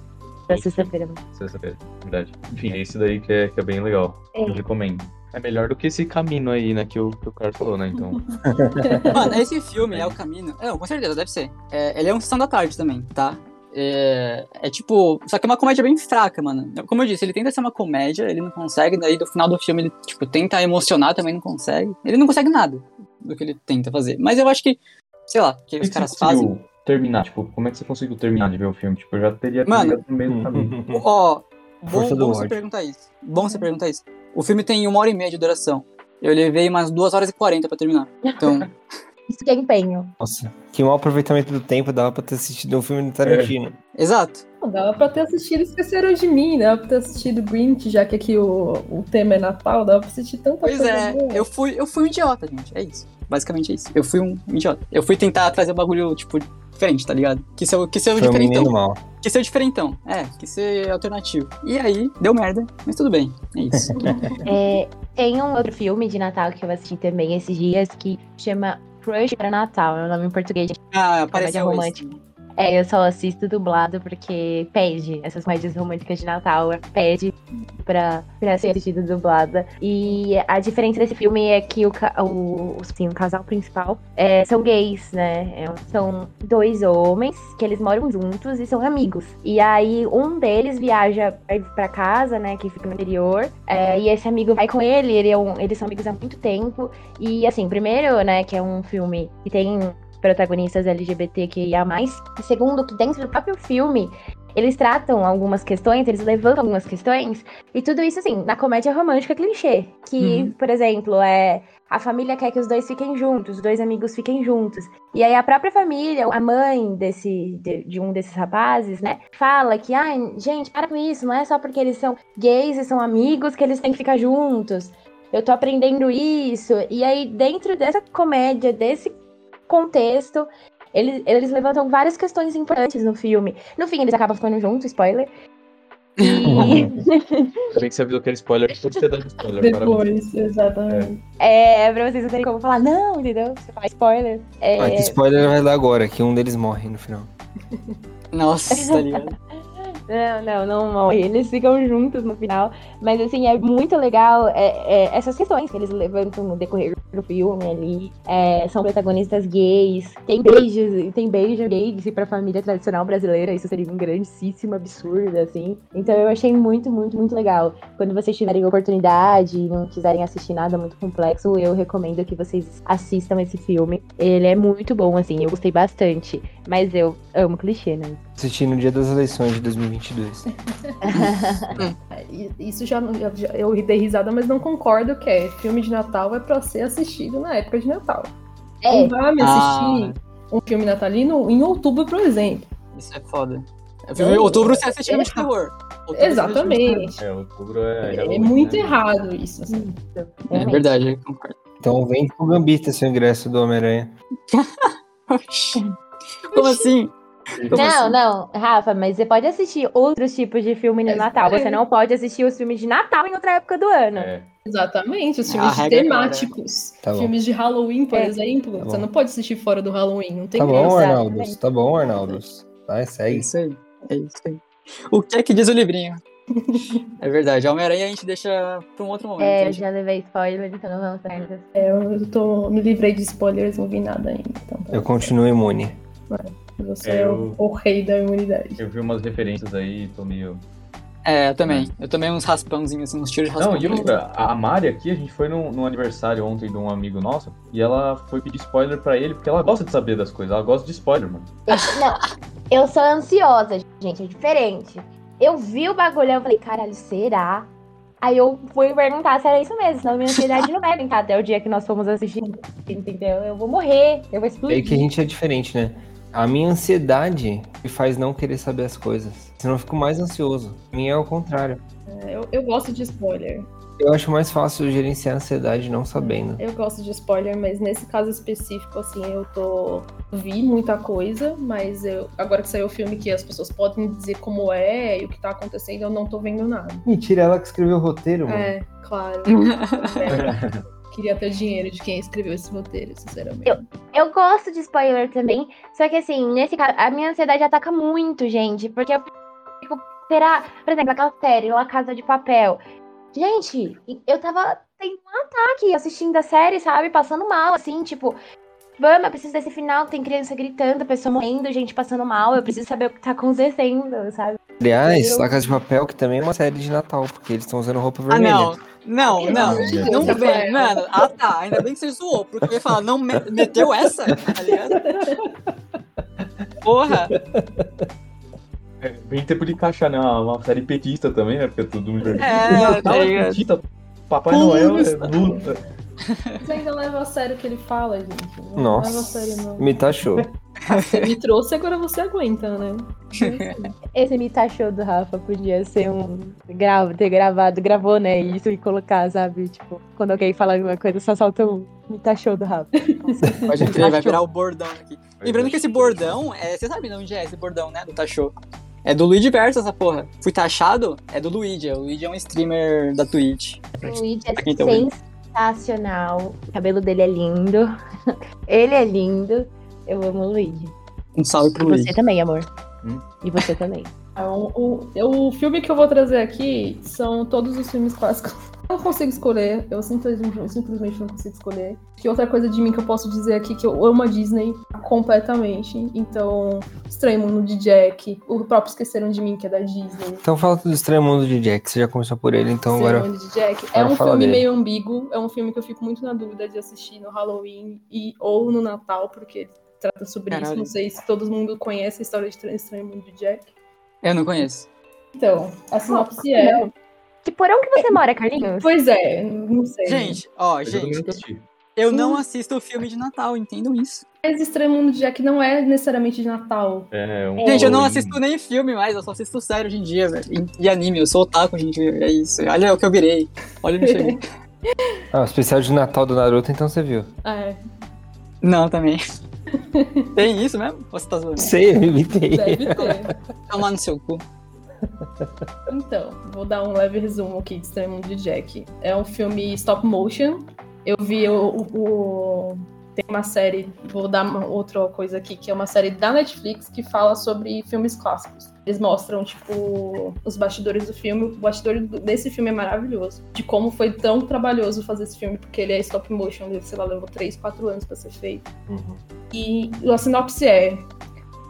Da sexta-feira. Sexta-feira, verdade. Enfim, é esse daí que é, que é bem legal. É. Eu recomendo. É melhor do que esse caminho aí, né, que o, que o Carlos falou, né? Então, Mano, esse filme é o caminho. É, com certeza, deve ser. É, ele é um sessão da tarde também, tá? É, é tipo. Só que é uma comédia bem fraca, mano. Como eu disse, ele tenta ser uma comédia, ele não consegue, daí no final do filme ele, tipo, tenta emocionar, também não consegue. Ele não consegue nada do que ele tenta fazer. Mas eu acho que, sei lá, que os é que caras fazem. Terminar? Tipo, como é que você conseguiu terminar de ver o filme? Tipo, eu já teria Mano. no meio do caminho. Ó, bom, bom você perguntar isso. Bom você perguntar isso. O filme tem uma hora e meia de duração. Eu levei umas duas horas e quarenta pra terminar. Então, Isso que é empenho. Nossa, que mau aproveitamento do tempo dava pra ter assistido um filme do Tarantino. exato. Não, dava pra ter assistido Esqueceram de Mim, dava pra ter assistido Grinch, já que aqui o, o tema é Natal, dava pra assistir tanta Pois coisa é, boa. eu fui, eu fui um idiota, gente. É isso. Basicamente é isso. Eu fui um idiota. Eu fui tentar trazer um bagulho, tipo, diferente, tá ligado? Que ser, que ser o Foi um diferentão. mal. Que ser o diferentão. É, que ser alternativo. E aí, deu merda, mas tudo bem. É isso. É, tem um outro filme de Natal que eu assisti também esses dias que chama Crush pra Natal. É o nome em português. Ah, apareceu esse. É, eu só assisto dublado porque pede. Essas comédias românticas de Natal pede pra, pra ser assistido dublada. E a diferença desse filme é que o, o, assim, o casal principal é, são gays, né? É, são dois homens que eles moram juntos e são amigos. E aí um deles viaja pra casa, né? Que fica no interior. é, e esse amigo vai com ele, ele é um- eles são amigos há muito tempo. E assim, primeiro, né, que é um filme que tem protagonistas LGBTQIA+. Segundo, que dentro do próprio filme, eles tratam algumas questões, eles levantam algumas questões, e tudo isso, assim, na comédia romântica clichê. Que, Uhum. por exemplo, é... A família quer que os dois fiquem juntos, os dois amigos fiquem juntos. E aí a própria família, a mãe desse, de, de um desses rapazes, né, fala que, ai, gente, para com isso, não é só porque eles são gays e são amigos que eles têm que ficar juntos. Eu tô aprendendo isso. E aí, dentro dessa comédia, desse contexto, eles, eles levantam várias questões importantes no filme. No fim, eles acabam ficando juntos, spoiler. E. Ainda bem que você avisou que era spoiler, pode ter dado spoiler. parabéns. Depois, exatamente. é, pra vocês não terem como falar, não, entendeu? Você fala spoiler. É, Ah, que spoiler vai dar agora, que um deles morre no final. Nossa, tá ligado? Não, não, não morre. Eles ficam juntos no final. Mas assim, é muito legal é, é, essas questões que eles levantam no decorrer do filme ali. É, são protagonistas gays. Tem beijos, tem beijo gay assim, pra família tradicional brasileira. Isso seria um grandíssimo absurdo, assim. Então eu achei muito, muito, muito legal. Quando vocês tiverem oportunidade e não quiserem assistir nada muito complexo, eu recomendo que vocês assistam esse filme. Ele é muito bom, assim, eu gostei bastante. Mas eu amo clichê, né? Assisti no dia das eleições de 2022. E- Isso já, já- já- eu dei risada, mas não concordo que é filme de Natal é pra ser assistido na época de Natal. É, Não vai me assistir um filme natalino em outubro, por exemplo. Isso é foda. Em outubro você assiste filme de terror. Outubro. Exatamente. É, outubro é. É, Halloween, muito né? errado isso. assim. É verdade, eu concordo. Então vem com o Gambita seu ingresso do Homem-Aranha. Oxi. Como assim? Como Não, assim? não, Rafa, mas você pode assistir outros tipos de filme no É, Natal. é. Você não pode assistir os filmes de Natal em outra época do ano. É, Exatamente, os filmes é temáticos. Tá filmes de Halloween, por É. exemplo. Tá você não pode assistir fora do Halloween, não tem Tá bom, graça. Arnaldos. Tá bom, Arnaldos. Vai, É segue. isso aí. É isso aí. O que é que diz o livrinho? É verdade. Homem-Aranha a gente deixa pra um outro momento. É, eu já levei spoiler, então não vamos disso. É, eu tô, me livrei de spoilers, não vi nada ainda. Então, Eu continuo imune. Você É, é, eu- o, o rei da imunidade. Eu vi umas referências aí, tô meio. É, eu também. Eu tomei uns raspãozinhos, assim, uns tiros de raspão. Não, e outra, a Mari aqui, a gente foi num, num aniversário ontem de um amigo nosso, e ela foi pedir spoiler pra ele, porque ela gosta de saber das coisas, ela gosta de spoiler, mano. Eu- não, eu sou ansiosa, gente, é diferente. Eu vi o bagulho, eu falei, caralho, será? Aí eu fui perguntar se era isso mesmo, senão minha ansiedade não vai brincar até o dia que nós fomos assistir, entendeu? Eu vou morrer, eu vou É explodir. que a gente é diferente, né? A minha ansiedade me faz não querer saber as coisas. Senão eu fico mais ansioso. A minha é o contrário. É, eu, eu gosto de spoiler. Eu acho mais fácil gerenciar a ansiedade não sabendo. Eu gosto de spoiler, mas nesse caso específico, assim, eu tô. Vi muita coisa, mas eu. Agora que saiu o filme que as pessoas podem dizer como é e o que tá acontecendo, eu não tô vendo nada. Mentira, ela que escreveu o roteiro, mano. É, claro. Queria ter dinheiro de quem escreveu esse roteiro, sinceramente. Eu gosto de spoiler também, só que assim, nesse caso, a minha ansiedade ataca muito, gente, porque eu fico, será, por exemplo, aquela série, La Casa de Papel. Gente, eu tava tendo um ataque assistindo a série, sabe, passando mal, assim, tipo, vamos, eu preciso desse final, tem criança gritando, pessoa morrendo, gente passando mal, eu preciso saber o que tá acontecendo, sabe? Aliás, Eu- La Casa de Papel, que também é uma série de Natal, porque eles estão usando roupa Ah, vermelha. não. Não, não. Não Rafael. vem, mano. Ah, tá. Ainda bem que você zoou, porque eu ia falar, não me- meteu essa, tá ligado? Porra. É bem tempo de encaixar, né? Uma, série petista também, né? Porque é tudo muito É, Natal tá é petista, Papai Noel é luta. Você ainda leva a sério o que ele fala, gente. Não Nossa, leva a sério, não. me taxou. Você me trouxe, agora você aguenta, né? Esse me taxou do Rafa podia ser um. Grava, ter gravado, gravou, né? Isso e colocar, sabe? Tipo, quando alguém fala alguma coisa, só solta um me taxou do Rafa. Pode crer, vai virar o bordão aqui. Lembrando que esse bordão, é, você sabe de onde é esse bordão, né? Do Tachô. É do Luigi Verso essa porra. Fui taxado, é do Luigi. O Luigi é um streamer da Twitch. O Luigi é tá sensacional. O cabelo dele é lindo. Ele é lindo. Eu amo o Luigi. Um salve E pro você Luigi. também, amor. Hum? E você também. Então, o, o filme que eu vou trazer aqui são todos os filmes clássicos. Eu não consigo escolher, eu simplesmente, eu simplesmente não consigo escolher. Que outra coisa de mim que eu posso dizer aqui que eu amo a Disney completamente. Então, Estranho Mundo de Jack, o próprio Esqueceram de Mim, que é da Disney. Então fala do Estranho Mundo de Jack, você já começou por ele, então Estranho agora. Mundo de Jack. É um filme dele. meio ambíguo, é um filme que eu fico muito na dúvida de assistir no Halloween e, ou no Natal, porque trata sobre isso. Caralho. Não sei se todo mundo conhece a história de Estranho Mundo de Jack. Eu não conheço. Então, a sinopse é. Que porão que você mora, Carlinhos? Pois é, não sei. Gente, ó, Eu gente, eu não assisto o filme de Natal, entendam isso. Mas Estranho Mundo de Jack não é necessariamente de Natal. É, um Gente, eu não assisto nem filme mais, eu só assisto série hoje em dia, velho. E, e anime, eu sou otaku, gente. É isso. Olha o que eu virei. Olha o bicho aí. Ah, o especial de Natal do Naruto, então você viu. É, Não, também. Tem isso mesmo? Ou você tá zoando? Sei, eu imitei. deve ter. Toma no seu cu. Então, vou dar um leve resumo aqui de Estranho Mundo de Jack. É um filme stop motion. Eu vi o- o- Tem uma série, vou dar outra coisa aqui, que é uma série da Netflix que fala sobre filmes clássicos. Eles mostram, tipo, os bastidores do filme. O bastidor do- desse filme é maravilhoso. De como foi tão trabalhoso fazer esse filme, porque ele é stop motion, sei lá, levou 3, 4 anos pra ser feito. Uhum. E a sinopse é,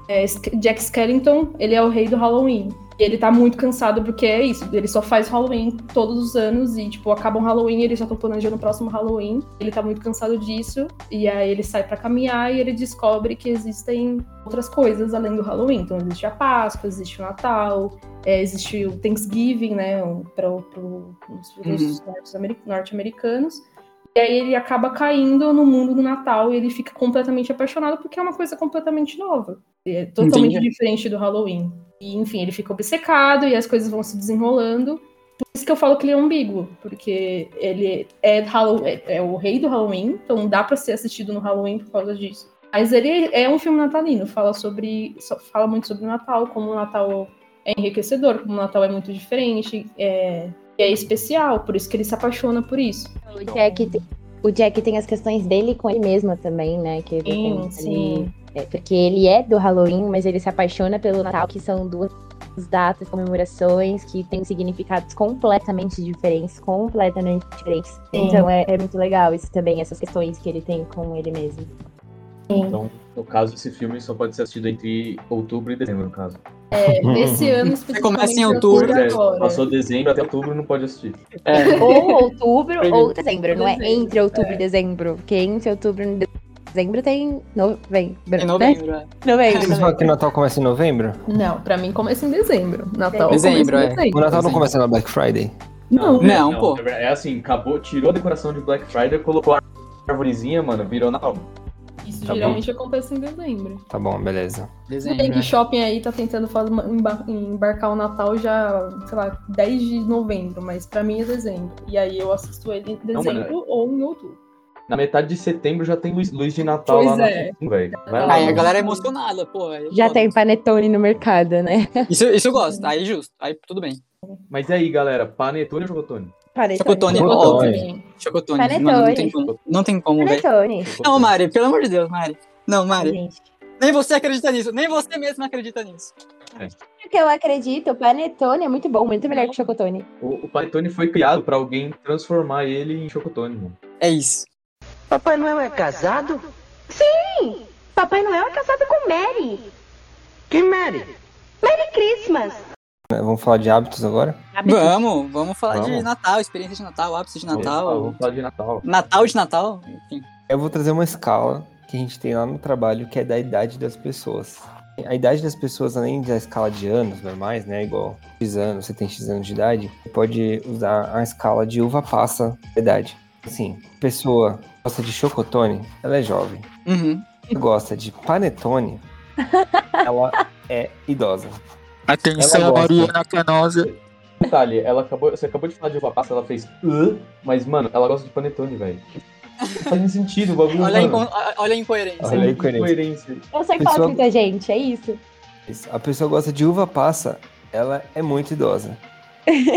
é, Jack Skellington, ele é o rei do Halloween. E ele tá muito cansado porque é isso, ele só faz Halloween todos os anos e, tipo, acaba um Halloween e eles já estão planejando o próximo Halloween. Ele tá muito cansado disso e aí ele sai pra caminhar e ele descobre que existem outras coisas além do Halloween. Então existe a Páscoa, existe o Natal, é, existe o Thanksgiving, né, para os Uhum. norte-americanos. E aí ele acaba caindo no mundo do Natal e ele fica completamente apaixonado porque é uma coisa completamente nova. É totalmente Entendi. diferente do Halloween. E, enfim, ele fica obcecado e as coisas vão se desenrolando. Por isso que eu falo que ele é ambíguo, porque ele é, é- é o rei do Halloween, então dá pra ser assistido no Halloween por causa disso. Mas ele é um filme natalino, fala sobre, fala muito sobre o Natal, como o Natal é enriquecedor, como o Natal é muito diferente, é, é especial, por isso que ele se apaixona por isso. O Jack, tem, o Jack tem as questões dele com ele mesmo também, né? Que ele Sim, tem sim. ali- é, porque ele é do Halloween, mas ele se apaixona pelo Natal, que são duas datas, comemorações que têm significados completamente diferentes, completamente diferentes. Sim. Então é, é muito legal isso também, essas questões que ele tem com ele mesmo. Então, no caso, esse filme só pode ser assistido entre outubro e dezembro, no caso. É, desse ano especificamente. começa em outubro, É, agora. passou dezembro até outubro não pode assistir. É. Ou outubro ou dezembro, não é entre outubro e dezembro. Porque entre outubro e dezembro tem novembro, Em né? novembro, é. Novembro. Vocês falam que o Natal começa em novembro? Não, pra mim começa em dezembro. Natal Dezembro, começa em é. dezembro. O Natal não Sim. começa na Black Friday? Não, Não, pô. É assim, acabou, tirou a decoração de Black Friday, colocou a árvorezinha, mano, virou Natal. isso Tá geralmente acontece em dezembro. Tá bom, beleza. Dezembro. Tem que é. shopping aí tá tentando fazer uma- embar- embarcar o Natal já, sei lá, 10 de novembro, mas pra mim é dezembro. E aí eu assisto ele em Não, mano, dezembro ou em outubro. Na metade de setembro já tem luz, luz de Natal Pois lá na é. frente, velho. Vai lá, Aí a galera é emocionada, pô. aí Já foda. tem panetone no mercado, né? Isso, isso eu gosto, aí justo, aí tudo bem. Mas e aí, galera? Panetone ou chocotone? Chocotone, Chocotone. óbvio. Chocotone. Panetone. Mano, não tem como, não tem como, velho. Panetone. Não, Mari, pelo amor de Deus, Mari. Não, Mari, Gente. nem você acredita nisso, nem você mesma acredita nisso. Porque eu acredito, o panetone é muito bom, muito melhor que o chocotone. O, o panetone foi criado pra alguém transformar ele em chocotone, mano. É isso. Papai Noel é casado? Papai Noel é casado com Mary. Quem Mary? Merry Christmas. É, Vamos falar de hábitos agora? Vamos, vamos falar de Vamos. Natal, experiência de Natal, ápice de Vamos falar- Natal. Vamos falar de Natal. Natal de Natal, enfim. Eu vou trazer uma escala que a gente tem lá no trabalho, que é da idade das pessoas. A idade das pessoas, além da escala de anos normais, né? Igual X anos, você tem X anos de idade, você pode usar a escala de uva passa da idade. Assim, pessoa gosta de chocotone, ela é jovem. Uhum. Gosta de panetone, ela é idosa. Atenção. Mariana Canosa. Detalhe, ela acabou, você acabou de falar de uva passa, ela fez "Hã?", mas, mano, ela gosta de panetone, velho. Não faz nem sentido o bagulho, Olha, mano. inco- olha a incoerência. Olha a incoerência. Eu sou Pessoa- hipócrita, gente, é isso. A pessoa gosta de uva passa, ela é muito idosa.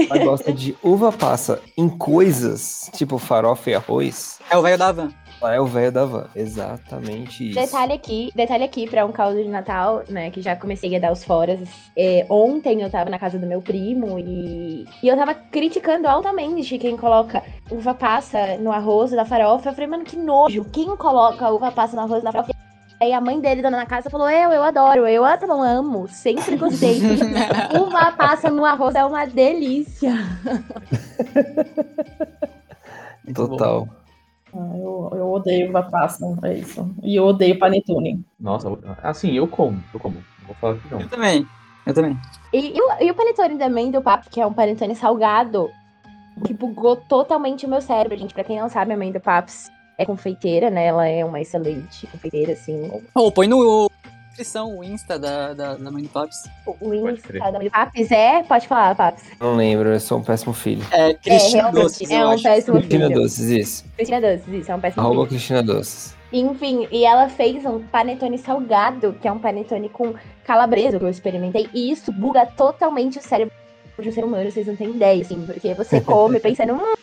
Ela gosta de uva passa em coisas, tipo farofa e arroz. É o velho da van. Ela é o velho da van. Exatamente isso. Detalhe aqui, detalhe aqui pra um caldo de Natal, né? Que já comecei a dar os foras. É, ontem eu tava na casa do meu primo e, e eu tava criticando altamente quem coloca uva passa no arroz da farofa. Eu falei, mano, que nojo. Quem coloca uva passa no arroz da farofa? Aí a mãe dele, dona na casa, falou: Eu, eu adoro, eu adoro, amo, sempre gostei. uva passa no arroz é uma delícia. Total. Ah, eu, eu odeio uva passa, é isso. E eu odeio panetone. Nossa, assim, eu como, eu como. Vou falar que não. Eu também. Eu também. E, e o, e o panetone também do papo, que é um panetone salgado, que bugou totalmente o meu cérebro, gente. Pra quem não sabe, a mãe do Paps é confeiteira, né? Ela é uma excelente confeiteira, assim. Ô, põe no descrição o Insta da, da, da mãe do Paps. O, Insta da mãe do Paps é... Pode falar, Paps. Não lembro, eu sou um péssimo filho. É Cristina realmente, Doces, é um acho. péssimo Cristina filho. Doces, isso. Cristina Doces, isso, é um péssimo Arroba filho. Cristina Doces. Enfim, e ela fez um panetone salgado, que é um panetone com calabresa, que eu experimentei. E isso buga totalmente o cérebro de um ser humano, vocês não têm ideia, assim. Porque você come pensando, hum,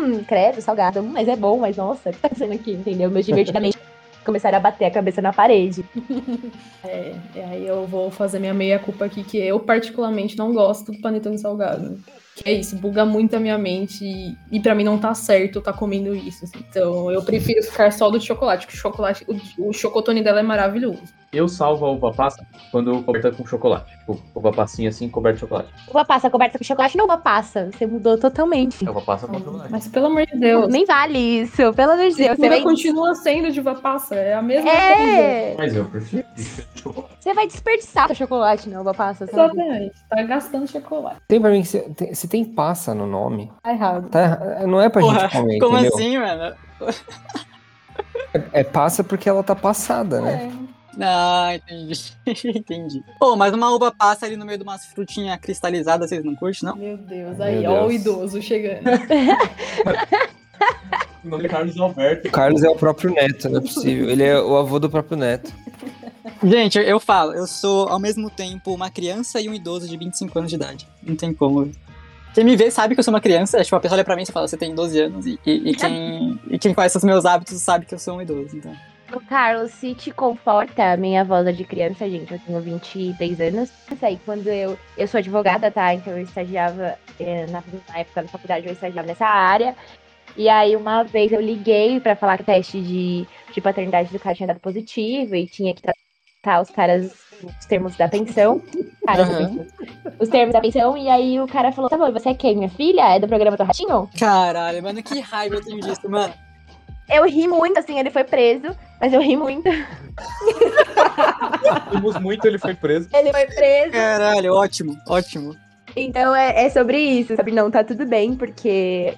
hum credo, salgado, mas é bom, mas nossa, o que tá acontecendo aqui, entendeu? Meus divertidamente começaram a bater a cabeça na parede. É, e aí eu vou fazer minha meia-culpa aqui, que eu particularmente não gosto do panetone salgado. Que é isso, buga muito a minha mente e, e pra mim não tá certo tá comendo isso. assim. Então eu prefiro ficar só do chocolate, que o chocolate, o, o chocotone dela é maravilhoso. Eu salvo a uva passa quando coberta com chocolate. Tipo, uva passinha assim, coberta de chocolate. Uva passa coberta com chocolate, não uva passa. Você mudou totalmente. Uva passa com chocolate. Mas pelo amor de Deus, Nem vale isso, pelo amor de Deus. Você vai, continua sendo de uva passa, é a mesma coisa. é, Mas eu prefiro chocolate. você vai desperdiçar o chocolate na uva passa, sabe? Exatamente, tá gastando chocolate. Tem pra mim que se tem, se tem passa no nome, Tá errado. tá, erra- não é pra Porra, gente comer, Como entendeu? assim, mano? É passa porque ela tá passada, né? Ah, entendi. entendi. Pô, mas uma uva passa ali no meio de umas frutinhas cristalizadas, vocês não curtem, não? Meu Deus, aí, Meu ó o Deus. idoso chegando. O nome é Carlos Alberto. O Carlos é o próprio neto, não é possível. Ele é o avô do próprio neto. Gente, eu, falo, eu sou ao mesmo tempo uma criança e um idoso de 25 anos de idade. Não tem como. velho. Quem me vê sabe que eu sou uma criança. Tipo, a pessoa olha pra mim e fala, você tem 12 anos. E, e- e quem, e quem conhece os meus hábitos sabe que eu sou um idoso. Então. Ô, Carlos, se te conforta a minha voz é de criança, gente, eu tenho 23 anos. Isso aí, quando eu. Eu sou advogada, tá? Então eu estagiava eh, na, na época da faculdade, eu estagiava nessa área. E aí, uma vez eu liguei pra falar que o teste de, de paternidade do cara tinha dado positivo e tinha que tratar os caras, os termos da pensão. Cara, Aham. os termos da pensão. E aí o cara falou: tá bom, você é quem, minha filha? É do programa do Ratinho? Caralho, mano, que raiva eu tenho disso, mano. Eu ri muito, assim, ele foi preso, mas eu ri muito. Rimos muito, ele foi preso. Ele foi preso. Caralho, ótimo, ótimo. Então é, é sobre isso, sabe? Não, tá tudo bem, porque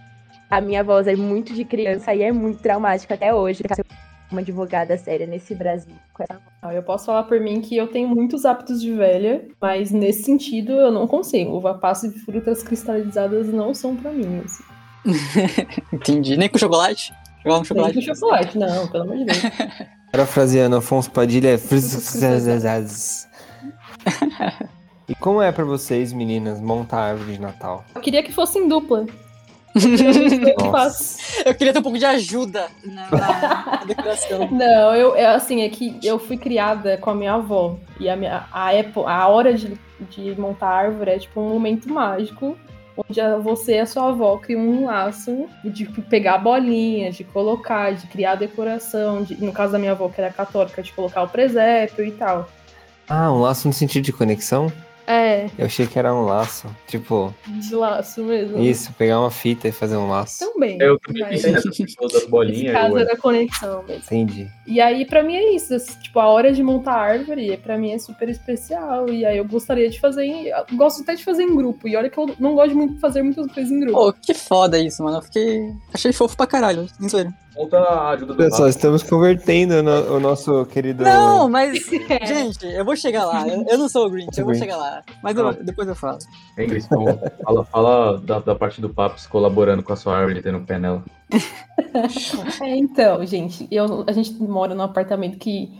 a minha voz é muito de criança e é muito traumática até hoje. Ser uma advogada séria nesse Brasil. Eu posso falar por mim que eu tenho muitos hábitos de velha, mas nesse sentido eu não consigo. Uva passa e frutas cristalizadas não são pra mim. Assim. Entendi. Nem com chocolate? Jogar um Nem chocolate. com chocolate, não, pelo amor de Deus. Parafraseando Afonso Padilha é. E como é pra vocês, meninas, montar a árvore de Natal? Eu queria que fosse em dupla. Eu. Eu queria ter um pouco de ajuda na, na- decoração. Não, eu, é assim, é que eu fui criada com a minha avó. E a, minha, a, época, a hora de, de montar a árvore é tipo um momento mágico. Onde você e a sua avó criam um laço de pegar bolinhas, de colocar, de criar decoração. de- no caso da minha avó, que era católica, de colocar o presépio e tal. Ah, um laço no sentido de conexão? É, Eu achei que era um laço. Tipo, de laço mesmo. isso, pegar uma fita e fazer um laço. Também. Eu também mas pensei nessa questão das bolinhas. caso eu- era conexão mesmo. Entendi. E aí, pra mim, é isso. Tipo, a hora de montar a árvore, pra mim, é super especial. E aí, eu gostaria de fazer. Em... eu Gosto até de fazer em grupo. E olha que eu não gosto muito de fazer muitas coisas em grupo. Pô, que foda isso, mano. Eu fiquei. Achei fofo pra caralho. Não Conta a ajuda do Pessoal, estamos convertendo o, no- o nosso querido. Não, mas. Gente, eu vou chegar lá. Eu, eu não sou o Grinch, eu vou Grinch. chegar lá. Mas eu- depois eu falo. Hein, Cris? Então, fala fala da, da parte do Papos colaborando com a sua árvore, tendo um pé nela. É, então, gente, eu, a gente mora num apartamento que.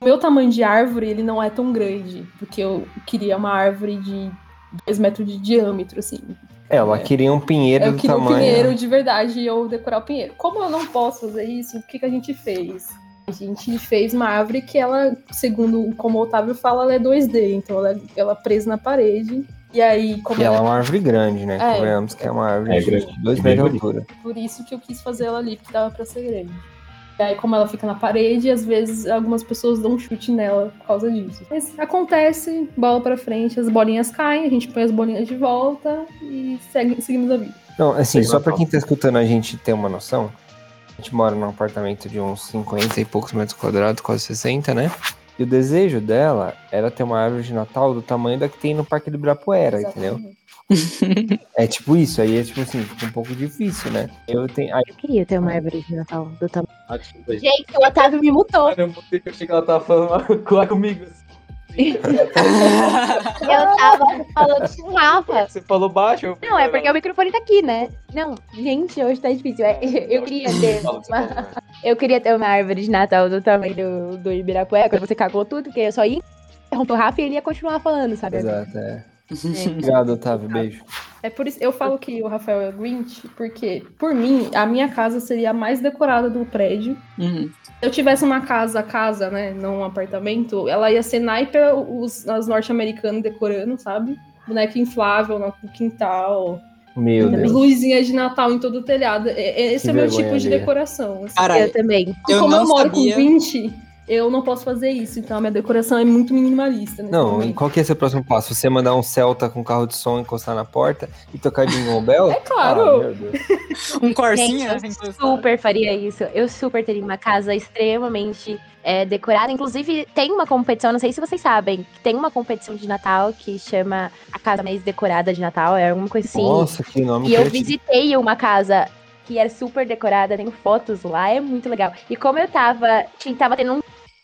O meu tamanho de árvore, ele não é tão grande. Porque eu queria uma árvore de 2 metros de diâmetro, assim. Ela queria um pinheiro Eu do queria um tamanho. pinheiro de verdade e eu decorar o pinheiro. Como eu não posso fazer isso, o que, que a gente fez? A gente fez uma árvore que ela, segundo como o Otávio fala, ela é 2D, então ela, ela é presa na parede. E aí, como E ela é uma árvore grande, né? É. Convenhamos que é uma árvore É de grande. 2 É metros de altura. por isso que eu quis fazer ela ali, porque dava pra ser grande. E aí, como ela fica na parede, às vezes algumas pessoas dão um chute nela por causa disso. Mas acontece, bola pra frente, as bolinhas caem, a gente põe as bolinhas de volta e segue, seguimos a vida. Não, assim, Tem só uma pra quem tá escutando a gente ter uma noção, a gente mora num apartamento de uns 50 e poucos metros quadrados, quase 60, né? E o desejo dela era ter uma árvore de Natal do tamanho da que tem no Parque do Ibirapuera, entendeu? É tipo isso, aí é tipo assim, fica um pouco difícil, né? Eu tenho. Aí, Eu queria ter uma árvore de Natal do tamanho. Ah. Gente, o Otávio me mutou. Eu mudei que eu achei que ela tava falando lá comigo. Eu tava falando com o Rafa. Você falou baixo. eu- Não, é porque o microfone tá aqui, né? Não, gente, hoje tá difícil. É, Eu queria ter uma, eu queria ter uma árvore de Natal do tamanho do, do Ibirapuera, quando você cagou tudo, porque eu só ia interromper o Rafa e ele ia continuar falando, sabe? exato, é. Obrigado, Otávio. Beijo. É por isso eu falo que o Rafael é Grinch, porque, por mim, a minha casa seria a mais decorada do prédio. Uhum. Se eu tivesse uma casa, casa, né, não um apartamento, ela ia ser naipe os, as norte-americanas decorando, sabe? Boneca inflável no quintal, Meu Deus. luzinhas de Natal em todo o telhado. É- é- Esse Que é o meu tipo de decoração. assim. Caralho, Eu também. eu Como eu moro sabia. com 20, eu não posso fazer isso. Então a minha decoração é muito minimalista. nesse Não, e momento. qual que é seu próximo passo? Você mandar um Celta com carro de som encostar na porta e tocar Jingle Bell? É claro. Ah, um corsinha. Gente, assim, Super faria isso. Eu super teria uma casa extremamente é, decorada. Inclusive, tem uma competição, não sei se vocês sabem, que tem uma competição de Natal que chama a Casa Mais Decorada de Natal, é alguma coisa assim. Nossa, que nome E eu visitei uma casa que era super decorada, tenho fotos lá, é muito legal. E como eu tava, tava tendo um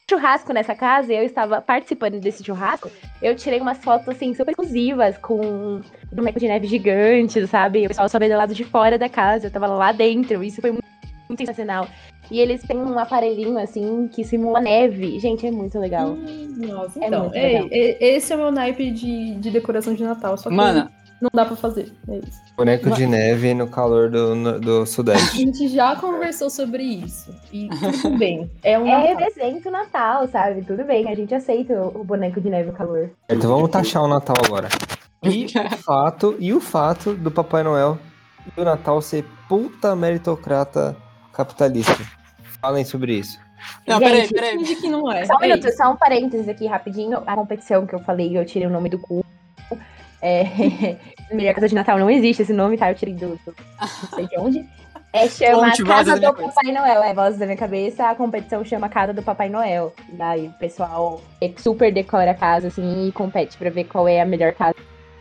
churrasco nessa casa e eu estava participando desse churrasco, eu tirei umas fotos, assim, super exclusivas, com boneco de neve gigante, sabe? O pessoal só veio do lado de fora da casa, eu tava lá dentro, isso foi muito, muito sensacional. E eles têm um aparelhinho, assim, que simula neve. Gente, é muito legal. Hum, Nossa, É então. muito ei, legal. e- esse é o meu naipe de, de decoração de Natal. Só que Mano, não dá pra fazer. É isso. Boneco de neve no calor do, no- do A Sudeste. gente já conversou sobre isso. E tudo bem. É um É Natal. representa o Natal, sabe? Tudo bem, a gente aceita o boneco de neve no calor. Então vamos taxar o Natal agora. E o fato, e o fato do Papai Noel e o Natal ser puta meritocrata capitalista. Falem sobre isso. Não, peraí, Gente, peraí. Finge que não é. Só um É minuto, isso. só um parênteses aqui rapidinho. A competição que eu falei, eu tirei o nome do cu. É... Melhor Casa de Natal não existe esse nome, tá? Eu tirei do. do- não sei de onde. É, chama Casa do. Papai Noel. É voz da minha cabeça, a competição chama Casa do Papai Noel. Daí o pessoal é, super decora a casa, assim, e compete pra ver qual é a melhor casa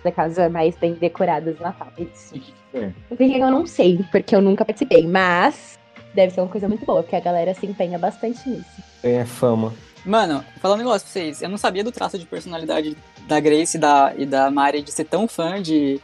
da casa mais bem decorada do Natal. É Isso. É. O que eu não sei, porque eu nunca participei, mas deve ser uma coisa muito boa, porque a galera se empenha bastante nisso. Ganha fama. Mano, vou falar um negócio pra vocês. Eu não sabia do traço de personalidade da Grace e da, e da Mari de ser tão fã de,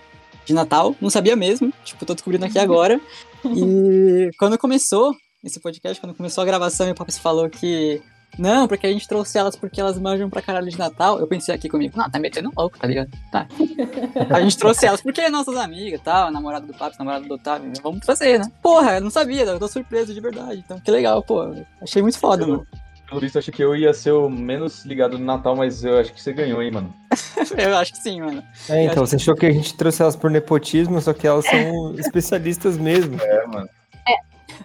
de Natal. Não sabia mesmo. Tipo, tô descobrindo aqui agora. E quando começou esse podcast, quando começou a gravação e o Papis falou que. Não, porque a gente trouxe elas porque elas manjam pra caralho de Natal. Eu pensei aqui comigo, não, tá metendo louco, tá ligado? Tá. A gente trouxe elas porque é nossas amigas, tal, namorada do Papis, namorada do Otávio. Vamos trazer, né? Porra, eu não sabia, eu tô surpreso de verdade. Então, que legal, pô. Achei muito foda, mano. Pelo visto, acho que eu ia ser o menos ligado no Natal, mas eu acho que você ganhou, hein, mano. Eu acho que sim, mano. É, então, você achou que a gente trouxe elas por nepotismo, só que elas são especialistas mesmo. É, mano.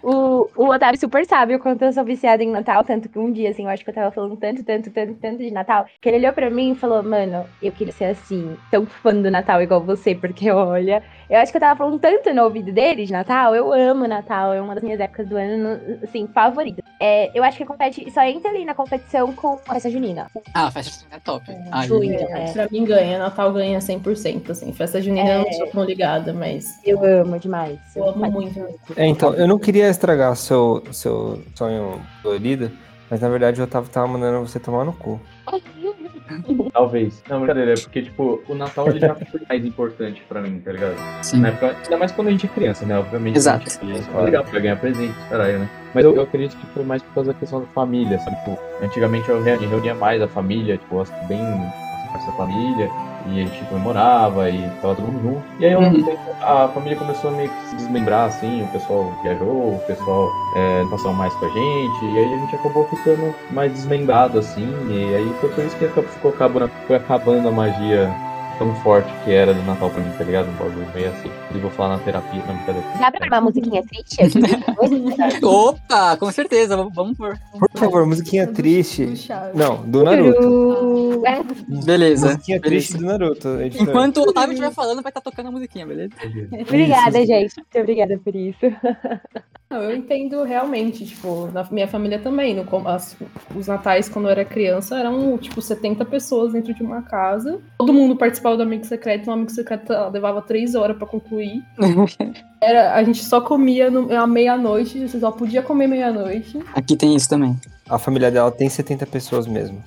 O, o Otávio super sabe o quanto eu sou viciada em Natal, tanto que um dia, assim, eu acho que eu tava falando tanto, tanto, tanto, tanto de Natal, que ele olhou pra mim e falou, mano, eu queria ser assim, tão fã do Natal igual você, porque olha, eu acho que eu tava falando tanto no ouvido dele de Natal, eu amo Natal, é uma das minhas épocas do ano, assim, favoritas. É, eu acho que compete, só entra ali na competição com a festa junina. Ah, a festa junina é top. Aí, junho, é. é. Pra mim ganha, Natal ganha 100%, assim. Festa junina eu não sou tão ligada, mas Eu amo demais. eu amo muito. É, então, eu não queria estragar seu, seu sonho dolorido, mas na verdade o Otávio tava mandando você tomar no cu. Talvez. Não, brincadeira, é porque, tipo, o Natal ele já foi mais importante pra mim, tá ligado? Sim. Na época, ainda mais quando a gente é criança, né? Obviamente. Exato. a gente- É legal pra ganhar presente, caralho, né? Mas eu, eu acredito que foi mais por causa da questão da família, sabe? Tipo, antigamente eu reunia, mais a família, tipo, as- bem da família, e a gente comemorava e tava todo mundo junto. E aí, Uhum. tempo, a família começou a meio que se desmembrar, assim, o pessoal viajou, o pessoal é, não passou mais com a gente, e aí a gente acabou ficando mais desmembrado, assim, e aí foi por isso que ficou acabando, foi acabando a magia tão forte que era do Natal pra mim, tá ligado? Um bagulho meio assim. Inclusive, vou falar na terapia, não, brincadeira. Dá pra gravar uma musiquinha triste aqui? Opa, com certeza, vamos- por. Por favor, musiquinha triste. Não, do Naruto. É, Beleza. Musiquinha triste do Naruto. Enquanto o Otávio estiver falando, vai estar tocando a musiquinha, beleza? Obrigada, gente. Muito obrigada por isso. Não, eu entendo realmente, tipo, na minha família também. No, as- os natais, quando eu era criança, eram, tipo, 70 pessoas dentro de uma casa. Todo mundo participava do Amigo Secreto, o Amigo Secreto levava três horas pra concluir. Era, a gente só comia no, à meia-noite, você só podia comer meia-noite. Aqui tem isso também. A família dela tem 70 pessoas mesmo.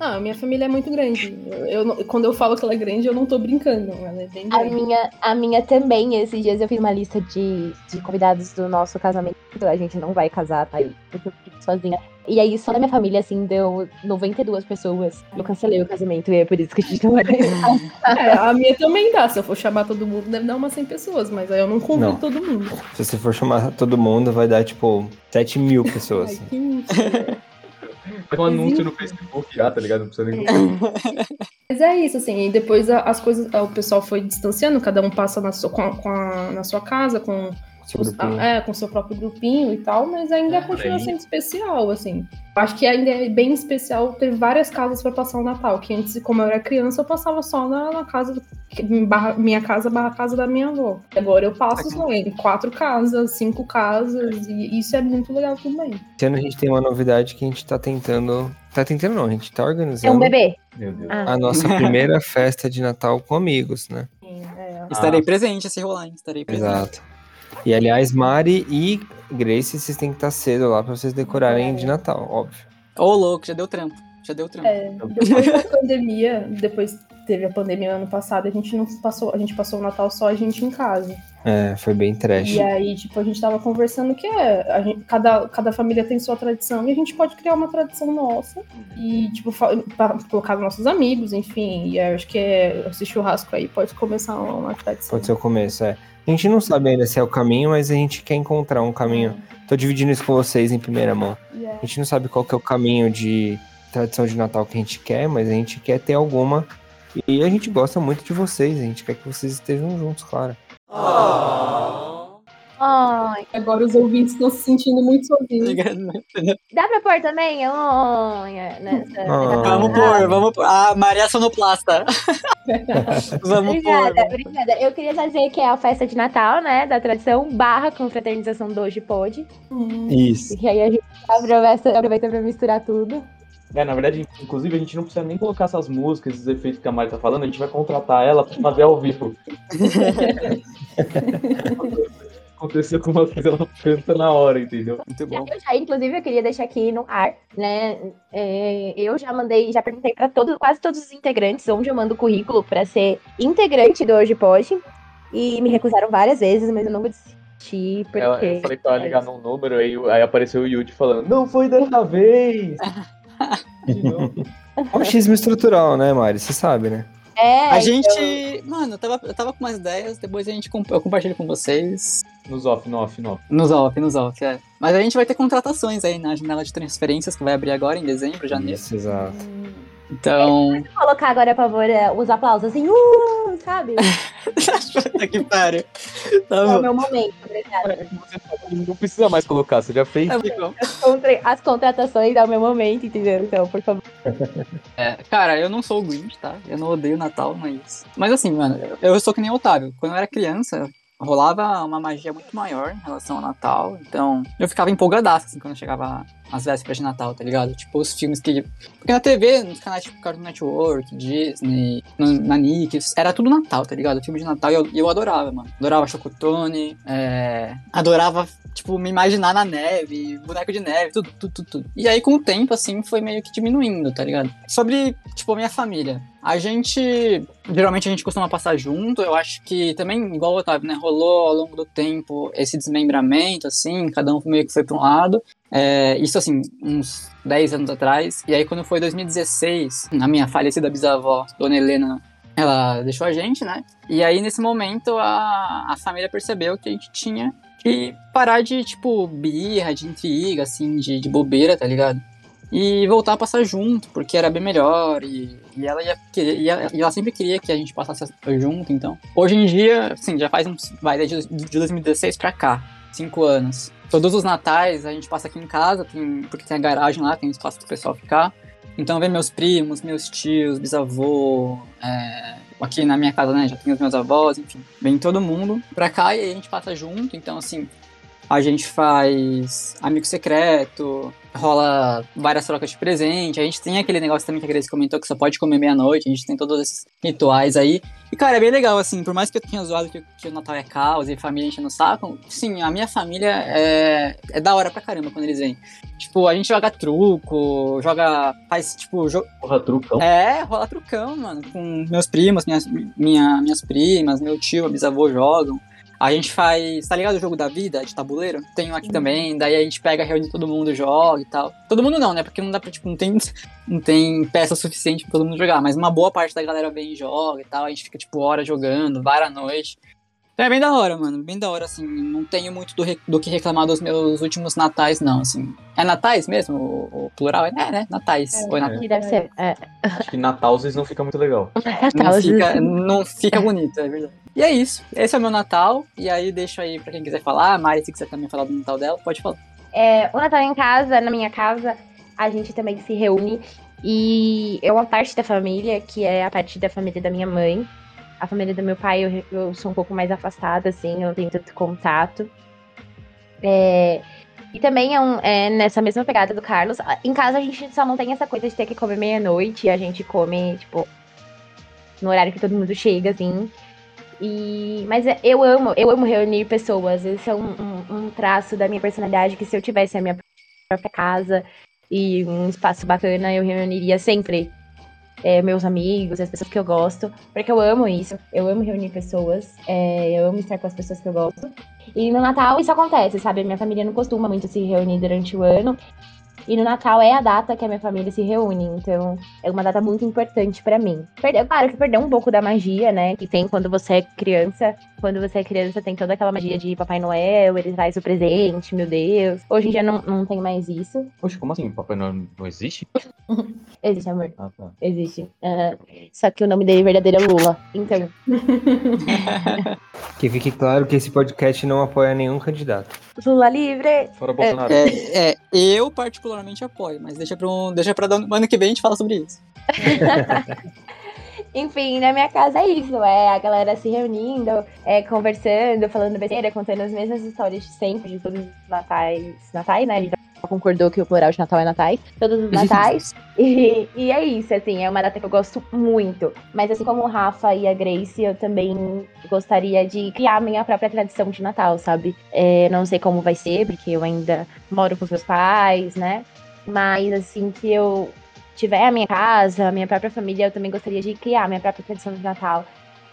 Ah, minha família é muito grande. Eu, eu quando eu falo que ela é grande, eu não tô brincando. Ela é bem A grande. minha, a minha também. Esses dias eu fiz uma lista de, de convidados do nosso casamento. A gente não vai casar, tá? Eu- Porque eu fico sozinha. E aí, só da minha família, assim, deu 92 pessoas. Eu cancelei o casamento e é por isso que a gente não vai casar. É, a minha também dá. Se eu for chamar todo mundo, deve dar umas 100 pessoas, mas aí eu não convido Não. todo mundo. Se você for chamar todo mundo, vai dar tipo 7 mil pessoas. Ai, que mentira. Tem um anúncio no Facebook já, tá ligado? Não precisa nem. Mas é isso, assim, e depois as coisas, o pessoal foi distanciando, cada um passa na sua, com a- com a- na sua casa, com grupinho. é, com seu próprio grupinho e tal, mas ainda É, continua aí- sendo especial, assim. Acho que ainda é bem especial ter várias casas pra passar o Natal, que antes, como eu era criança, eu passava só na, na casa, barra- minha casa barra casa da minha avó. Agora eu passo só em quatro casas, cinco casas, e isso é muito legal também. Esse ano a gente tem uma novidade que a gente tá tentando. Tá tentando não, a gente tá É um organizando bebê. Meu Deus. Ah. a nossa primeira festa de Natal com amigos, né? É, Estarei presente se rolar, hein? Estarei presente. Exato. E aliás, Mari e Grace, vocês têm que estar cedo lá pra vocês decorarem de Natal, óbvio. Ô, louco, já deu trampo. Já deu trampo. É, depois da pandemia, depois teve a pandemia ano passado, a gente não passou, a gente passou o Natal só a gente em casa. É, foi bem trash. E aí, tipo, a gente tava conversando que é, gente- cada, cada família tem sua tradição e a gente pode criar uma tradição nossa e, tipo, pra colocar os nossos amigos, enfim. E acho que é, esse churrasco aí pode começar uma, uma tradição. Pode ser o começo, é. A gente não sabe ainda se é o caminho, mas a gente quer encontrar um caminho. Tô dividindo isso com vocês em primeira mão. É- A gente não sabe qual que é o caminho de tradição de Natal que a gente quer, mas a gente quer ter alguma. E a gente gosta muito de vocês, a gente quer que vocês estejam juntos, claro. Ai, Agora os ouvintes estão se sentindo muito sozinhos. dá pra pôr também? Ai, nessa. Ah. Vamos pôr, vamos pôr. Ah, Maria Sonoplasta. vamos pôr. Obrigada, obrigada. Eu queria dizer que é a festa de Natal, né? Da tradição barra confraternização do Hoje Pode. Isso. E aí a gente aproveita, aproveita pra misturar tudo. É, na verdade, inclusive, a gente não precisa nem colocar essas músicas, esses efeitos que a Mari tá falando, a gente vai contratar ela pra fazer ao vivo. Aconteceu com uma coisa, ela canta na hora, entendeu? Muito bom. Eu já, inclusive, eu queria deixar aqui no ar, né? é, eu já mandei, já perguntei pra todo, quase todos os integrantes onde eu mando o currículo pra ser integrante do Hoje Pode. E me recusaram várias vezes, mas eu não vou desistir, porque. Ela- eu falei pra ela ligar num número, aí, aí apareceu o Yudi falando, não foi dessa vez! É um xismo estrutural, né, Mari? Você sabe, né? É, A então- gente. Mano, eu tava, eu tava com umas ideias, depois a gente comp- eu compartilho com vocês. Nos off, no off, no off. Nos off, nos off, é. Mas a gente vai ter contratações aí na janela de transferências que vai abrir agora em dezembro, janeiro. Isso, exato. Então. Vou colocar agora, por favor, é, os aplausos assim, uh, sabe? Puta que pariu. Tá É o meu momento, obrigada. Não precisa mais colocar, você já fez. Tá bom. Contra- As contratações é o meu momento, entendeu? Então, por favor. É, cara, eu não sou o Grinch, tá? Eu não odeio Natal, mas. Mas assim, mano, eu, eu sou que nem o Otávio. Quando eu era criança, rolava uma magia muito maior em relação ao Natal. Então, eu ficava empolgadaço, assim, quando chegava as vésperas de Natal, tá ligado? Tipo, os filmes que. Porque na TV, nos canais tipo Cartoon Network, Disney, no- na Nick, era tudo Natal, tá ligado? Filme de Natal e eu, eu adorava, mano. Adorava Chocotone, é... adorava, tipo, me imaginar na neve, boneco de neve, tudo, tudo, tudo, tudo. E aí, com o tempo, assim, foi meio que diminuindo, tá ligado? Sobre, tipo, minha família. A gente. Geralmente a gente costuma passar junto. Eu acho que também, igual o Otávio, né? Rolou ao longo do tempo esse desmembramento, assim, cada um meio que foi pra um lado. É, isso, assim, uns 10 anos atrás. E aí, quando foi 2016, a minha falecida bisavó, Dona Helena, ela deixou a gente, né? E aí, nesse momento, a, a família percebeu que a gente tinha que parar de, tipo, birra, de intriga, assim, de, de bobeira, tá ligado? E voltar a passar junto, porque era bem melhor. E, e ela ia querer, e ela, e ela sempre queria que a gente passasse junto, então. Hoje em dia, assim, já faz uns. Vai desde de 2016 pra cá, cinco anos. Todos os natais a gente passa aqui em casa, tem, porque tem a garagem lá, tem espaço pro pessoal ficar. Então vem meus primos, meus tios, bisavô, é, aqui na minha casa, né, já tem os meus avós, enfim. Vem todo mundo pra cá e a gente passa junto, então assim, a gente faz amigo secreto, rola várias trocas de presente, a gente tem aquele negócio também que a Grace comentou que só pode comer meia-noite, a gente tem todos esses rituais aí. E cara, é bem legal, assim, por mais que eu tenha zoado que, que o Natal é caos e família enchendo o saco, sim, a minha família é, é da hora pra caramba quando eles vêm. Tipo, a gente joga truco, joga. faz, tipo, jo Porra, trucão. é, rola trucão, mano. Com meus primos, minhas, minha, minhas primas, meu tio, bisavô jogam. A gente faz, tá ligado o jogo da vida, de tabuleiro? Tem um aqui também, daí a gente pega, reúne todo mundo, joga e tal. Todo mundo não, né? Porque não dá pra, tipo, não tem, não tem peça suficiente pra todo mundo jogar, mas uma boa parte da galera vem e joga e tal. A gente fica, tipo, hora jogando, várias noite. É bem da hora, mano. Bem da hora, assim. Não tenho muito do, do que reclamar dos meus últimos natais, não, assim. É natais mesmo? O, o plural? É, né? Natais. É natal? Que deve ser. É, Acho que Natal às vezes não fica muito legal. Não Natal, fica, não fica bonito, é verdade. E é isso. Esse é o meu Natal. E aí deixo aí pra quem quiser falar. A Mari, se quiser também falar do Natal dela, pode falar. É, o Natal em casa, na minha casa, a gente também se reúne. E é uma parte da família, que é a parte da família da minha mãe. A família do meu pai, eu, eu sou um pouco mais afastada, assim, eu não tenho tanto contato. É, e também é, um- é nessa mesma pegada do Carlos. Em casa a gente só não tem essa coisa de ter que comer meia-noite. A gente come, tipo, no horário que todo mundo chega, assim. E, mas é- eu amo, eu amo reunir pessoas. Esse é um, um- um traço da minha personalidade que se eu tivesse a minha própria casa e um espaço bacana, eu reuniria sempre é, meus amigos, as pessoas que eu gosto, porque eu amo isso. Eu amo reunir pessoas, é, eu amo estar com as pessoas que eu gosto. E no Natal isso acontece, sabe? Minha família não costuma muito se reunir durante o ano. E no Natal é a data que a minha família se reúne, então é uma data muito importante pra mim. Perdeu, claro que perdeu um pouco da magia, né? Que tem quando você é criança. Quando você é criança, tem toda aquela magia de Papai Noel, ele traz o presente, meu Deus. Hoje em dia não, não tem mais isso. Poxa, como assim? Papai Noel não existe? Existe, amor. Ah, tá. Existe. Aham. Só que o nome dele verdadeiro é Lula. Então, Que fique claro que esse podcast não apoia nenhum candidato. Lula livre! Fora Bolsonaro. É, é, eu particularmente apoio, mas deixa pra, um, deixa ano ano que vem a gente fala sobre isso. Enfim, na minha casa é isso, é a galera se reunindo, é, conversando, falando besteira, contando as mesmas histórias de sempre, de todos os natais, natais, né? A gente já concordou que o plural de Natal é natais, todos os natais. e, e é isso, assim, é uma data que eu gosto muito. Mas assim como o Rafa e a Grace, eu também gostaria de criar a minha própria tradição de Natal, sabe? É, não sei como vai ser, porque eu ainda moro com os meus pais, né? Mas assim que eu tiver a minha casa, a minha própria família, eu também gostaria de criar a minha própria tradição de Natal.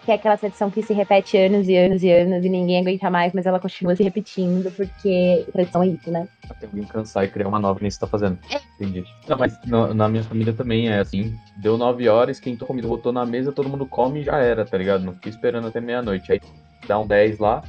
Que é aquela tradição que se repete anos e anos e anos e ninguém aguenta mais, mas ela continua se repetindo, porque tradição é isso, né? Até alguém cansar e criar uma nova que nem você tá fazendo. Entendi. Não, mas no- na minha família também é assim. Deu nove horas, quem tomou comida botou na mesa, todo mundo come e já era, tá ligado? Não fiquei esperando até meia-noite. Aí dá um 10 lá,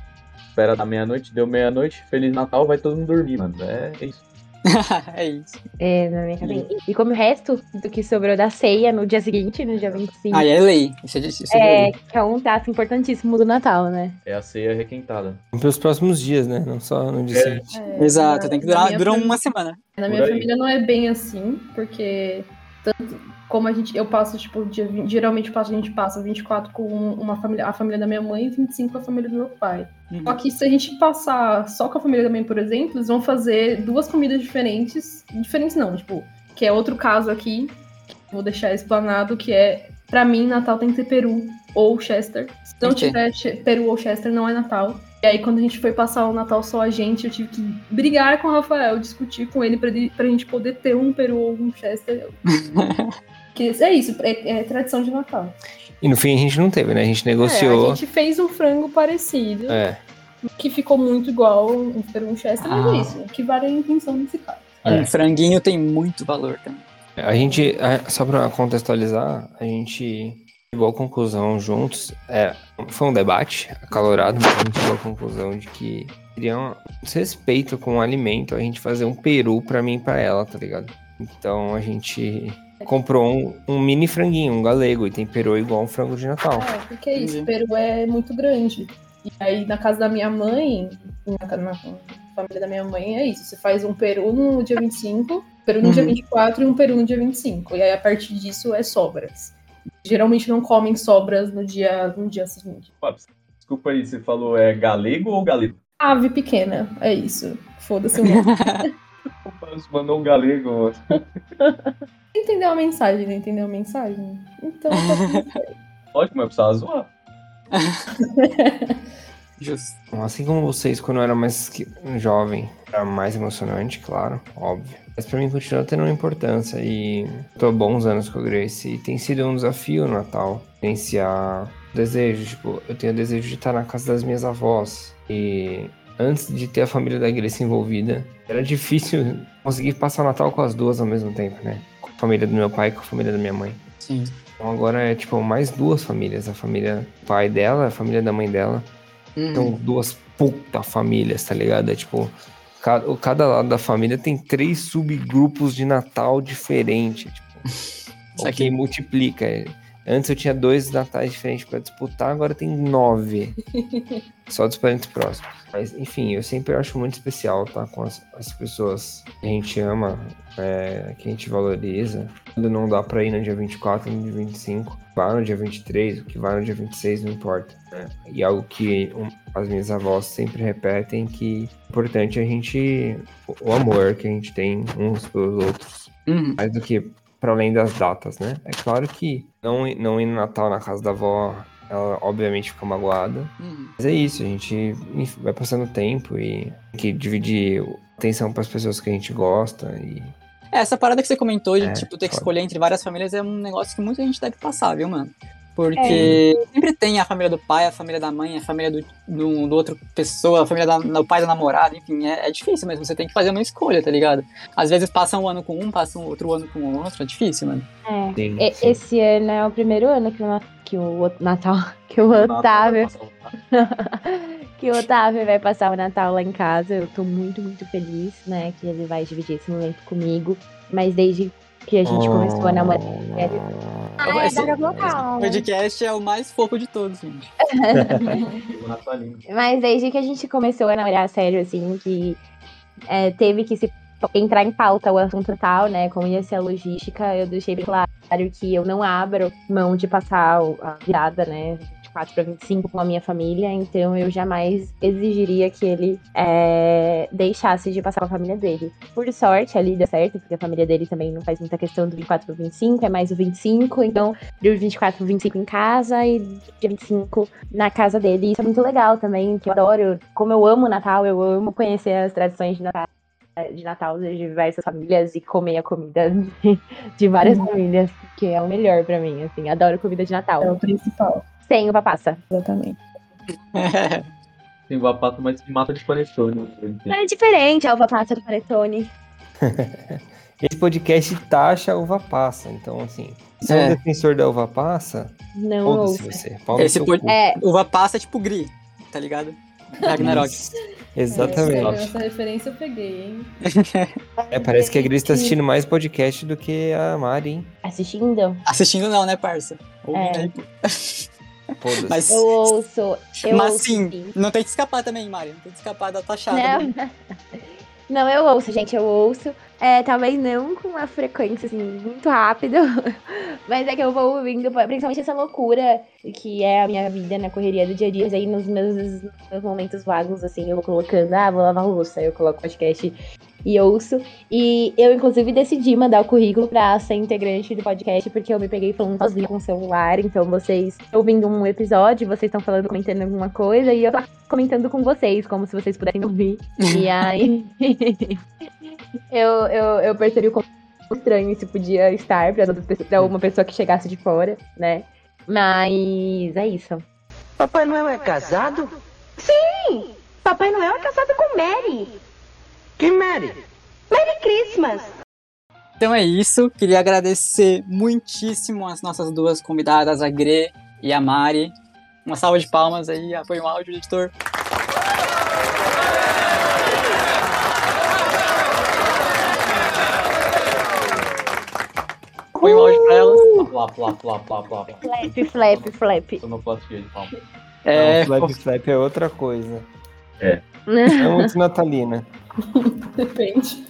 espera da meia-noite, deu meia-noite, Feliz Natal, vai todo mundo dormir, mano. É isso. é isso. É, na minha cabeça. E como o resto do que sobrou da ceia no dia seguinte, no dia 25, Aí é lei. Isso é, isso é é, lei. que é um traço importantíssimo do Natal, né? É a ceia requentada. Pelos próximos dias, né? Não só no dia É. seguinte. É, Exato, na- tem que durar dura uma semana. Na minha família não é bem assim, porque tanto como a gente, eu passo, tipo, dia, 20 geralmente passo- a gente passa 24 com uma família, a família da minha mãe e 25 com a família do meu pai. Uhum. Só que se a gente passar só com a família da mãe, por exemplo, eles vão fazer duas comidas diferentes. Diferentes não, tipo, que é outro caso aqui, que vou deixar explanado, que é, pra mim, Natal tem que ter peru ou Chester. Se não Ok. tiver peru ou Chester, não é Natal. E aí, quando a gente foi passar o Natal só a gente, eu tive que brigar com o Rafael, discutir com ele pra, ele- pra gente poder ter um peru ou um Chester. que é isso, é, é tradição de Natal. E no fim a gente não teve, né? A gente É, negociou. a gente fez um frango parecido, É. que ficou muito igual um peru e um Chester, mas Ah. é isso, o que vale é a intenção nesse caso. É. Um franguinho tem muito valor também. A gente, só pra contextualizar, a gente chegou à conclusão juntos, é, foi um debate acalorado, mas a gente chegou à conclusão de que seria um desrespeito com o alimento a gente fazer um peru pra mim e pra ela, tá ligado? Então a gente comprou um, um mini franguinho, um galego, e temperou igual um frango de Natal. É, porque é isso, o peru é muito grande. E aí, na casa da minha mãe, na, na família da minha mãe, é isso. Você faz um peru no dia 25, peru no dia Uhum. 24 e um peru no dia 25. E aí, a partir disso, é sobras. Geralmente não comem sobras no dia, no dia seguinte. Desculpa aí, você falou é galego ou galego? Ave pequena, é isso. Foda-se o nome. Mandou um galego. Entendeu a mensagem, não entendeu a mensagem? Então, tá. Ótimo, eu precisava zoar. Justo. Então, Assim como vocês, quando eu era mais jovem, era mais emocionante, claro, óbvio. Mas pra mim continua tendo uma importância e tô há bons anos com a Grace e tem sido um desafio no Natal. Vivenciar desejo, tipo, eu tenho desejo de estar na casa das minhas avós. E antes de ter a família da Grace envolvida, era difícil conseguir passar o Natal com as duas ao mesmo tempo, né? Com a família do meu pai e com a família da minha mãe. Sim. Então agora é tipo mais duas famílias, a família do pai dela, a família da mãe dela. Uhum. São duas puta famílias, tá ligado? É tipo, cada, cada lado da família tem três subgrupos de Natal diferentes. Tipo, Isso o que multiplica. É, Antes eu tinha dois natais diferentes pra disputar, agora tem nove. Só dos parentes próximos. Mas, enfim, eu sempre acho muito especial estar com as, as pessoas que a gente ama, é, que a gente valoriza. Quando não dá pra ir no dia 24, no dia 25, vai no dia 23, o que vai no dia 26, não importa. né? E algo que um, as minhas avós sempre repetem que é importante a gente. o- o amor que a gente tem uns pelos outros Uhum. mais do que para além das datas, né? É claro que não, ir- não ir no Natal na casa da avó, ela obviamente fica magoada. Uhum. Mas é isso, a gente vai passando tempo e tem que dividir atenção para as pessoas que a gente gosta e É, Essa parada que você comentou de, É, tipo, ter que foda. escolher entre várias famílias é um negócio que muita gente deve passar, viu, mano? Porque sempre tem a família do pai, a família da mãe, a família do, do, do outro pessoa, a família da- do pai da namorada, enfim, é, é difícil mesmo. Você tem que fazer uma escolha, tá ligado? Às vezes passa um ano com um, passa um outro ano com o outro, é difícil, mano. É. Sim, E- sim. Esse ano é o primeiro ano que o, que o Natal, que o Otávio, que o Otávio vai passar o Natal lá em casa. Eu tô muito, muito feliz, né, que ele vai dividir esse momento comigo. Mas desde que a gente começou a namorar. Ah, Esse- adoro Natal. O podcast é o mais fofo de todos, gente. Mas desde que a gente começou a namorar sério, assim, que é, teve que se entrar em pauta o assunto tal, né? Como ia ser a logística, eu deixei bem claro que eu não abro mão de passar a virada, né? 24 para 25 com a minha família, então eu jamais exigiria que ele é, deixasse de passar com a família dele. Por sorte, ali deu certo, porque a família dele também não faz muita questão do 24 para 25, é mais o 25, então do 24 pro 25 em casa e dia 25 na casa dele. Isso é muito legal também, que eu adoro. Como eu amo Natal, eu amo conhecer as tradições de Natal, de Natal de diversas famílias e comer a comida de, várias famílias, que é o melhor pra mim, assim. Adoro comida de É Natal. o principal, Sem uva passa. exatamente. Tem uva passa, mas se mata de panetone. É diferente a uva passa do panetone. Esse podcast taxa a uva passa, então assim, se é É. um defensor da uva passa, Não ouça. você. Esse pod-. É, Uva passa é tipo gri, tá ligado? Ragnarok. Exatamente. É, essa referência eu peguei, hein? É, parece que a Gris tá assistindo mais podcast do que a Mari, hein? assistindo, Assistindo não, né, parça? Ouvindo É. Mas, eu ouço. Eu mas ouço, sim, não tem que escapar também, Mari. Não tem que escapar da taxada. Não. Não, eu ouço, gente, eu ouço. É, talvez não com uma frequência, assim, muito rápido. Mas é que eu vou ouvindo, principalmente essa loucura que é a minha vida na correria do dia a dia. Aí nos meus, meus momentos vagos, assim, eu vou colocando, ah, vou lavar louça. Aí eu coloco podcast e ouço. E eu, inclusive, decidi mandar o currículo pra ser integrante do podcast, porque eu me peguei falando sozinha com o celular. Então, vocês ouvindo um episódio, vocês estão falando, comentando alguma coisa, e eu tô comentando com vocês, como se vocês pudessem ouvir. E aí. eu, eu, eu percebi o quão estranho isso podia estar pra, pessoas- pra uma pessoa que chegasse de fora, né? Mas é isso. Papai Noel é casado? Sim! Papai Noel é casado com Mary. Que Mary? Merry Christmas! Então é isso. Queria agradecer muitíssimo as nossas duas convidadas, a Gre e a Mari. Uma salva de palmas aí, apoio o áudio, editor. Põe o áudio pra elas. Plá, plá, plá, plá, plá. Flap, flap, flap. Sonoplastia de palma. É, Não, flap flap é outra coisa. É. É muito natalina. Depende.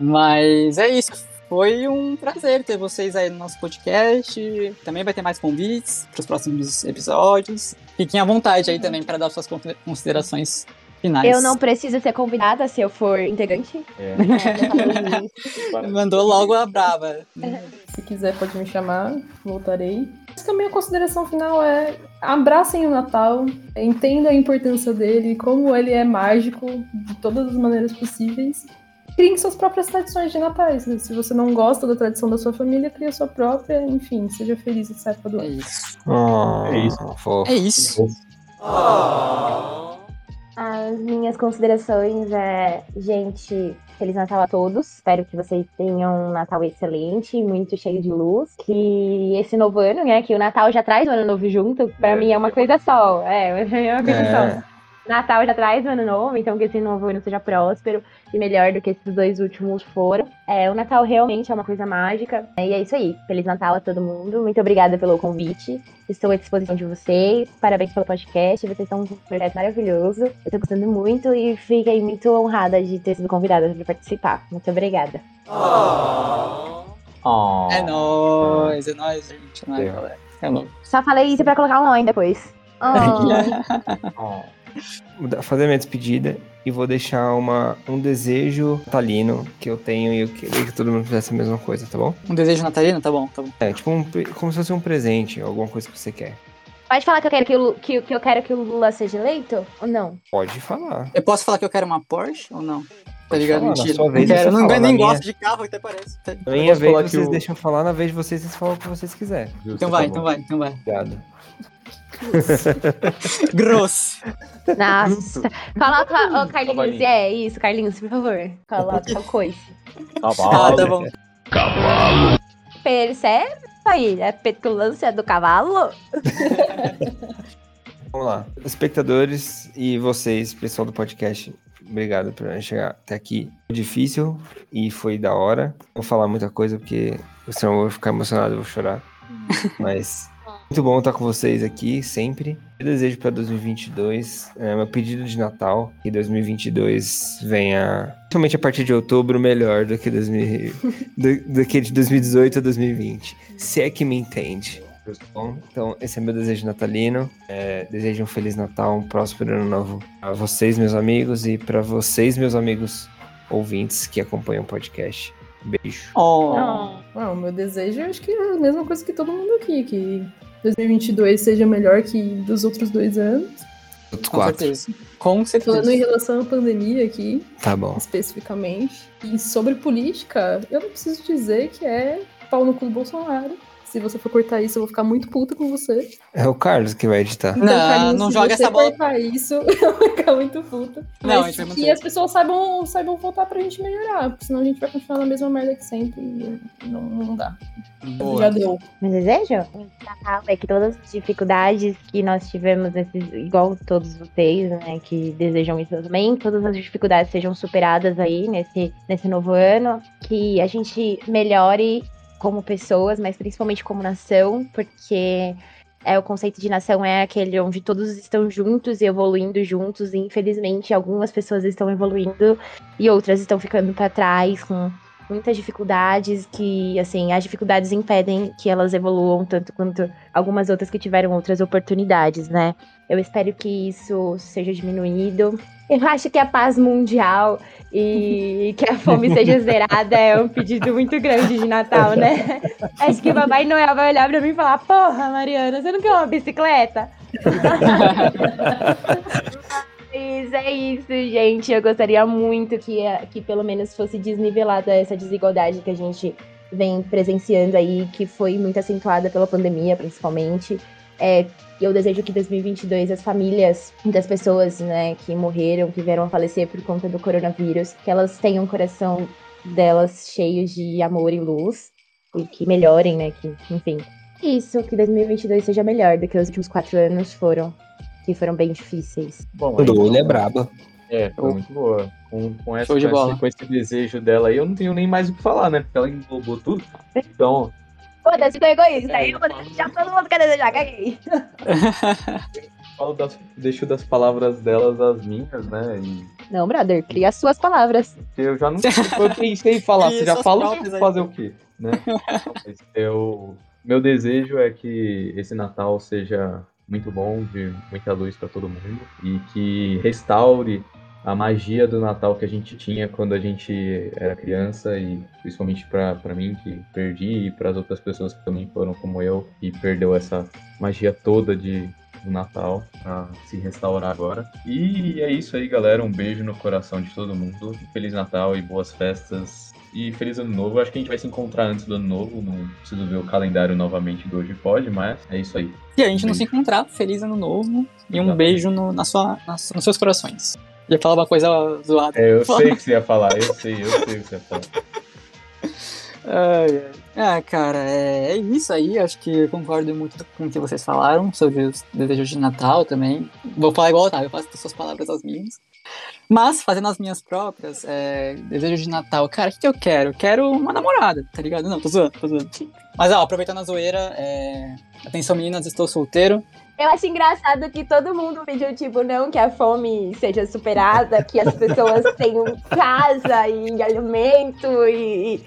Mas é isso. Foi um prazer ter vocês aí no nosso podcast. Também vai ter mais convites para os próximos episódios. Fiquem à vontade aí também para dar suas con- considerações finais. Eu não preciso ser convidada se eu for integrante. É. É. Mandou logo a brava. Se quiser, pode me chamar, voltarei. Acho que a minha consideração final é abracem o Natal, entendam a importância dele, como ele é mágico de todas as maneiras possíveis. Criem suas próprias tradições de natais. né? Se você não gosta da tradição da sua família, crie a sua própria. Enfim, seja feliz essa época do É ano. isso. Oh, É isso. fofo. É isso. As minhas considerações é, gente, Feliz Natal a todos. Espero que vocês tenham um Natal excelente, muito cheio de luz. Que esse novo ano, né? Que o Natal já traz o ano novo junto, pra É. mim é uma coisa só. É, é uma coisa É. só. Natal já traz o ano novo, então que esse novo ano seja próspero e melhor do que esses dois últimos foram. É, o Natal realmente é uma coisa mágica. E é isso aí. Feliz Natal a todo mundo. Muito obrigada pelo convite. Estou à disposição de vocês. Parabéns pelo podcast. Vocês estão com um projeto maravilhoso. Eu tô gostando muito e fiquei muito honrada de ter sido convidada para participar. Muito obrigada. Oh. É nóis, é nóis, gente. É nóis, É. galera. É louco. Só falei isso pra colocar um nome depois. Oh. Oh. Fazer minha despedida e vou deixar uma, um desejo natalino que eu tenho e eu queria que todo mundo fizesse a mesma coisa, tá bom? Um desejo natalino? Tá bom, tá bom. É, tipo um, como se fosse um presente, alguma coisa que você quer. Pode falar que eu quero que, o, que, que eu quero que o Lula seja eleito? Ou não? Pode falar. Eu posso falar que eu quero uma Porsche ou não? Tá ligado? falar, Mentira. vez não quero, não, nem minha- gosto de carro, até parece. Tá- Na minha vez vocês o- deixam falar, na vez de vocês vocês falam o que vocês quiserem. Então tá vai, bom. então vai, então vai. Obrigado. Grosso. Nossa. Coloca, ô Carlinhos, é isso, Carlinhos, por favor. Coloca o coice. Cavalo. Ah, tá bom. Percebe aí a petulância do cavalo? Vamos lá. Espectadores e vocês, pessoal do podcast, obrigado por chegar até aqui. Foi difícil e foi da hora. Não vou falar muita coisa porque senão eu vou ficar emocionado, eu vou chorar. Mas muito bom estar com vocês aqui sempre. Eu desejo para 2022, é, meu pedido de Natal, que 2022 venha, principalmente a partir de outubro, melhor do que, 2000, do, do que de 2018 a 2020. Se é que me entende. Bom, então, esse é meu desejo natalino. É, desejo um Feliz Natal, um próspero ano novo a vocês, meus amigos, e para vocês, meus amigos ouvintes que acompanham o podcast. Beijo. Oh. Não. Ah, o meu desejo acho que é a mesma coisa que todo mundo aqui, que 2022 seja melhor que dos outros dois anos. Com quatro. certeza. Com certeza. Falando em relação à pandemia aqui, Tá bom. especificamente, e sobre política, eu não preciso dizer que é pau no cu do Bolsonaro. Se você for cortar isso, eu vou ficar muito puta com você. É o Carlos que vai editar. Não, Carlinhos, não se joga você essa bola. cortar isso, eu vou ficar muito puta. Não, a Mas gente vai que as pessoas saibam, saibam voltar pra gente melhorar, porque senão a gente vai continuar na mesma merda que sempre e não, não dá. Boa. Já deu. Meu desejo? Natal é que todas as dificuldades que nós tivemos, nesses, igual todos vocês, né, que desejam isso também, todas as dificuldades sejam superadas aí nesse, nesse novo ano, que a gente melhore como pessoas, mas principalmente como nação, porque é o conceito de nação é aquele onde todos estão juntos e evoluindo juntos, e infelizmente algumas pessoas estão evoluindo e outras estão ficando para trás com muitas dificuldades que, assim, as dificuldades impedem que elas evoluam tanto quanto algumas outras que tiveram outras oportunidades, né? Eu espero que isso seja diminuído. Eu acho que a paz mundial e que a fome seja zerada é um pedido muito grande de Natal, né? Acho que o Papai Noel vai olhar pra mim e falar: Porra, Mariana, você não quer uma bicicleta? Mas é isso, gente. Eu gostaria muito que, que pelo menos fosse desnivelada essa desigualdade que a gente vem presenciando aí, que foi muito acentuada pela pandemia, principalmente. É, eu desejo que 2022 as famílias das pessoas, né, que morreram, que vieram a falecer por conta do coronavírus, que elas tenham o coração delas cheios de amor e luz e que melhorem, né, que, enfim. Isso, que 2022 seja melhor do que os últimos quatro anos foram, que foram bem difíceis. Bom, olho é braba. É, foi muito boa. Com, com, essa, de com, esse, com esse desejo dela aí, eu não tenho nem mais o que falar, né? Porque ela englobou tudo. Então, Foda-se, tô egoísta. É, eu vou desejar, todo mundo quer desejar, caguei. falo das, deixo das palavras delas as minhas, né? E Não, brother, cria as suas palavras. eu já não eu pensei em falar, você já falou fazer o quê? Né? Eu, meu desejo é que esse Natal seja muito bom, de muita luz para todo mundo e que restaure a magia do Natal que a gente tinha quando a gente era criança e principalmente para mim que perdi e para as outras pessoas que também foram como eu e perdeu essa magia toda de do Natal pra se restaurar agora. E é isso aí, galera. Um beijo no coração de todo mundo. Feliz Natal e boas festas. E feliz ano novo. Acho que a gente vai se encontrar antes do ano novo. Não preciso ver o calendário novamente do hoje pode, mas é isso aí. E a gente não se encontrar, feliz ano novo e um beijo no, na sua, nas- nos seus corações. Ia falar uma coisa zoada. É, eu sei o que você ia falar, eu sei, eu sei o que você ia falar. Ai, ai. Ah, cara, é, é isso aí. Acho que eu concordo muito com o que vocês falaram sobre os desejos de Natal também. Vou falar igual Otávio, eu faço suas palavras as minhas. Mas, fazendo as minhas próprias, é, desejo de Natal, cara, o que, que eu quero? Eu quero uma namorada, tá ligado? Não, tô zoando, tô zoando. Mas, ó, aproveitando a zoeira, é, atenção meninas, estou solteiro. Eu acho engraçado que todo mundo pediu, tipo, não que a fome seja superada, que as pessoas tenham casa e alimento e,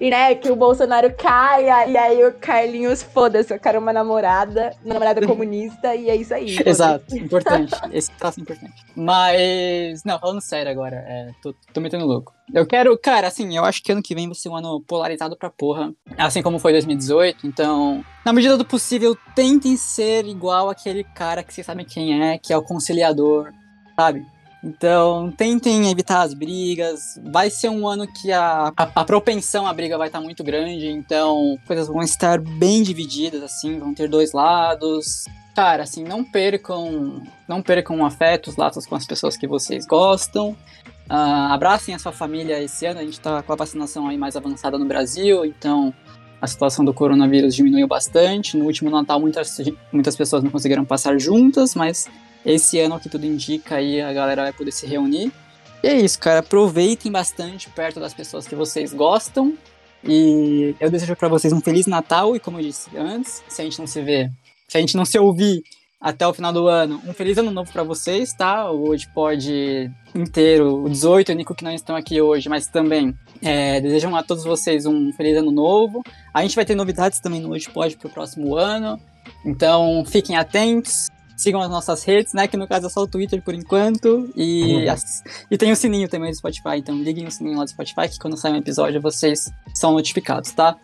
né, que o Bolsonaro caia. E aí o Carlinhos, foda-se, eu quero uma namorada, uma namorada comunista e é isso aí. Exato, importante. Esse traço é importante. Mas, não, falando sério agora, é, tô, tô metendo louco. Eu quero, cara, assim, eu acho que ano que vem vai ser um ano polarizado pra porra. Assim como foi 2018. Então, na medida do possível, tentem ser igual aquele cara que vocês sabem quem é, que é o conciliador, sabe? Então, tentem evitar as brigas. Vai ser um ano que a, a, a propensão à briga vai estar muito grande, então coisas vão estar bem divididas, assim, vão ter dois lados. Cara, assim, não percam, não percam afetos, laços com as pessoas que vocês gostam. Uh, abracem a sua família esse ano. A gente está com a vacinação aí mais avançada no Brasil, então a situação do coronavírus diminuiu bastante. No último Natal, muitas, muitas pessoas não conseguiram passar juntas, mas esse ano, que tudo indica, aí a galera vai poder se reunir. E é isso, cara. Aproveitem bastante perto das pessoas que vocês gostam. E eu desejo para vocês um Feliz Natal. E como eu disse antes, se a gente não se vê, se a gente não se ouvir até o final do ano, um Feliz Ano Novo para vocês, tá? O Hoje pode inteiro, o 18, o Nico que não estão aqui hoje, mas também é, desejam a todos vocês um Feliz Ano Novo. A gente vai ter novidades também no Hoje Pode pro próximo ano. Então fiquem atentos. Sigam as nossas redes, né? Que no caso é só o Twitter por enquanto. E, uhum. as, e tem o sininho também do Spotify. Então liguem o sininho lá do Spotify que quando sair um episódio vocês são notificados, tá?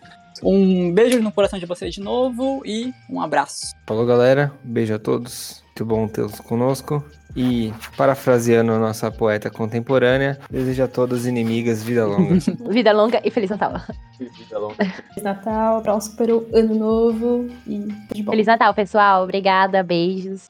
Um beijo no coração de vocês de novo e um abraço. Falou, galera. Beijo a todos. Muito bom tê-los conosco. E, parafraseando a nossa poeta contemporânea, desejo a todas inimigas vida longa. vida longa e Feliz Natal. Vida longa. Feliz Natal, próximo ano novo e Feliz Natal, pessoal. Obrigada, beijos.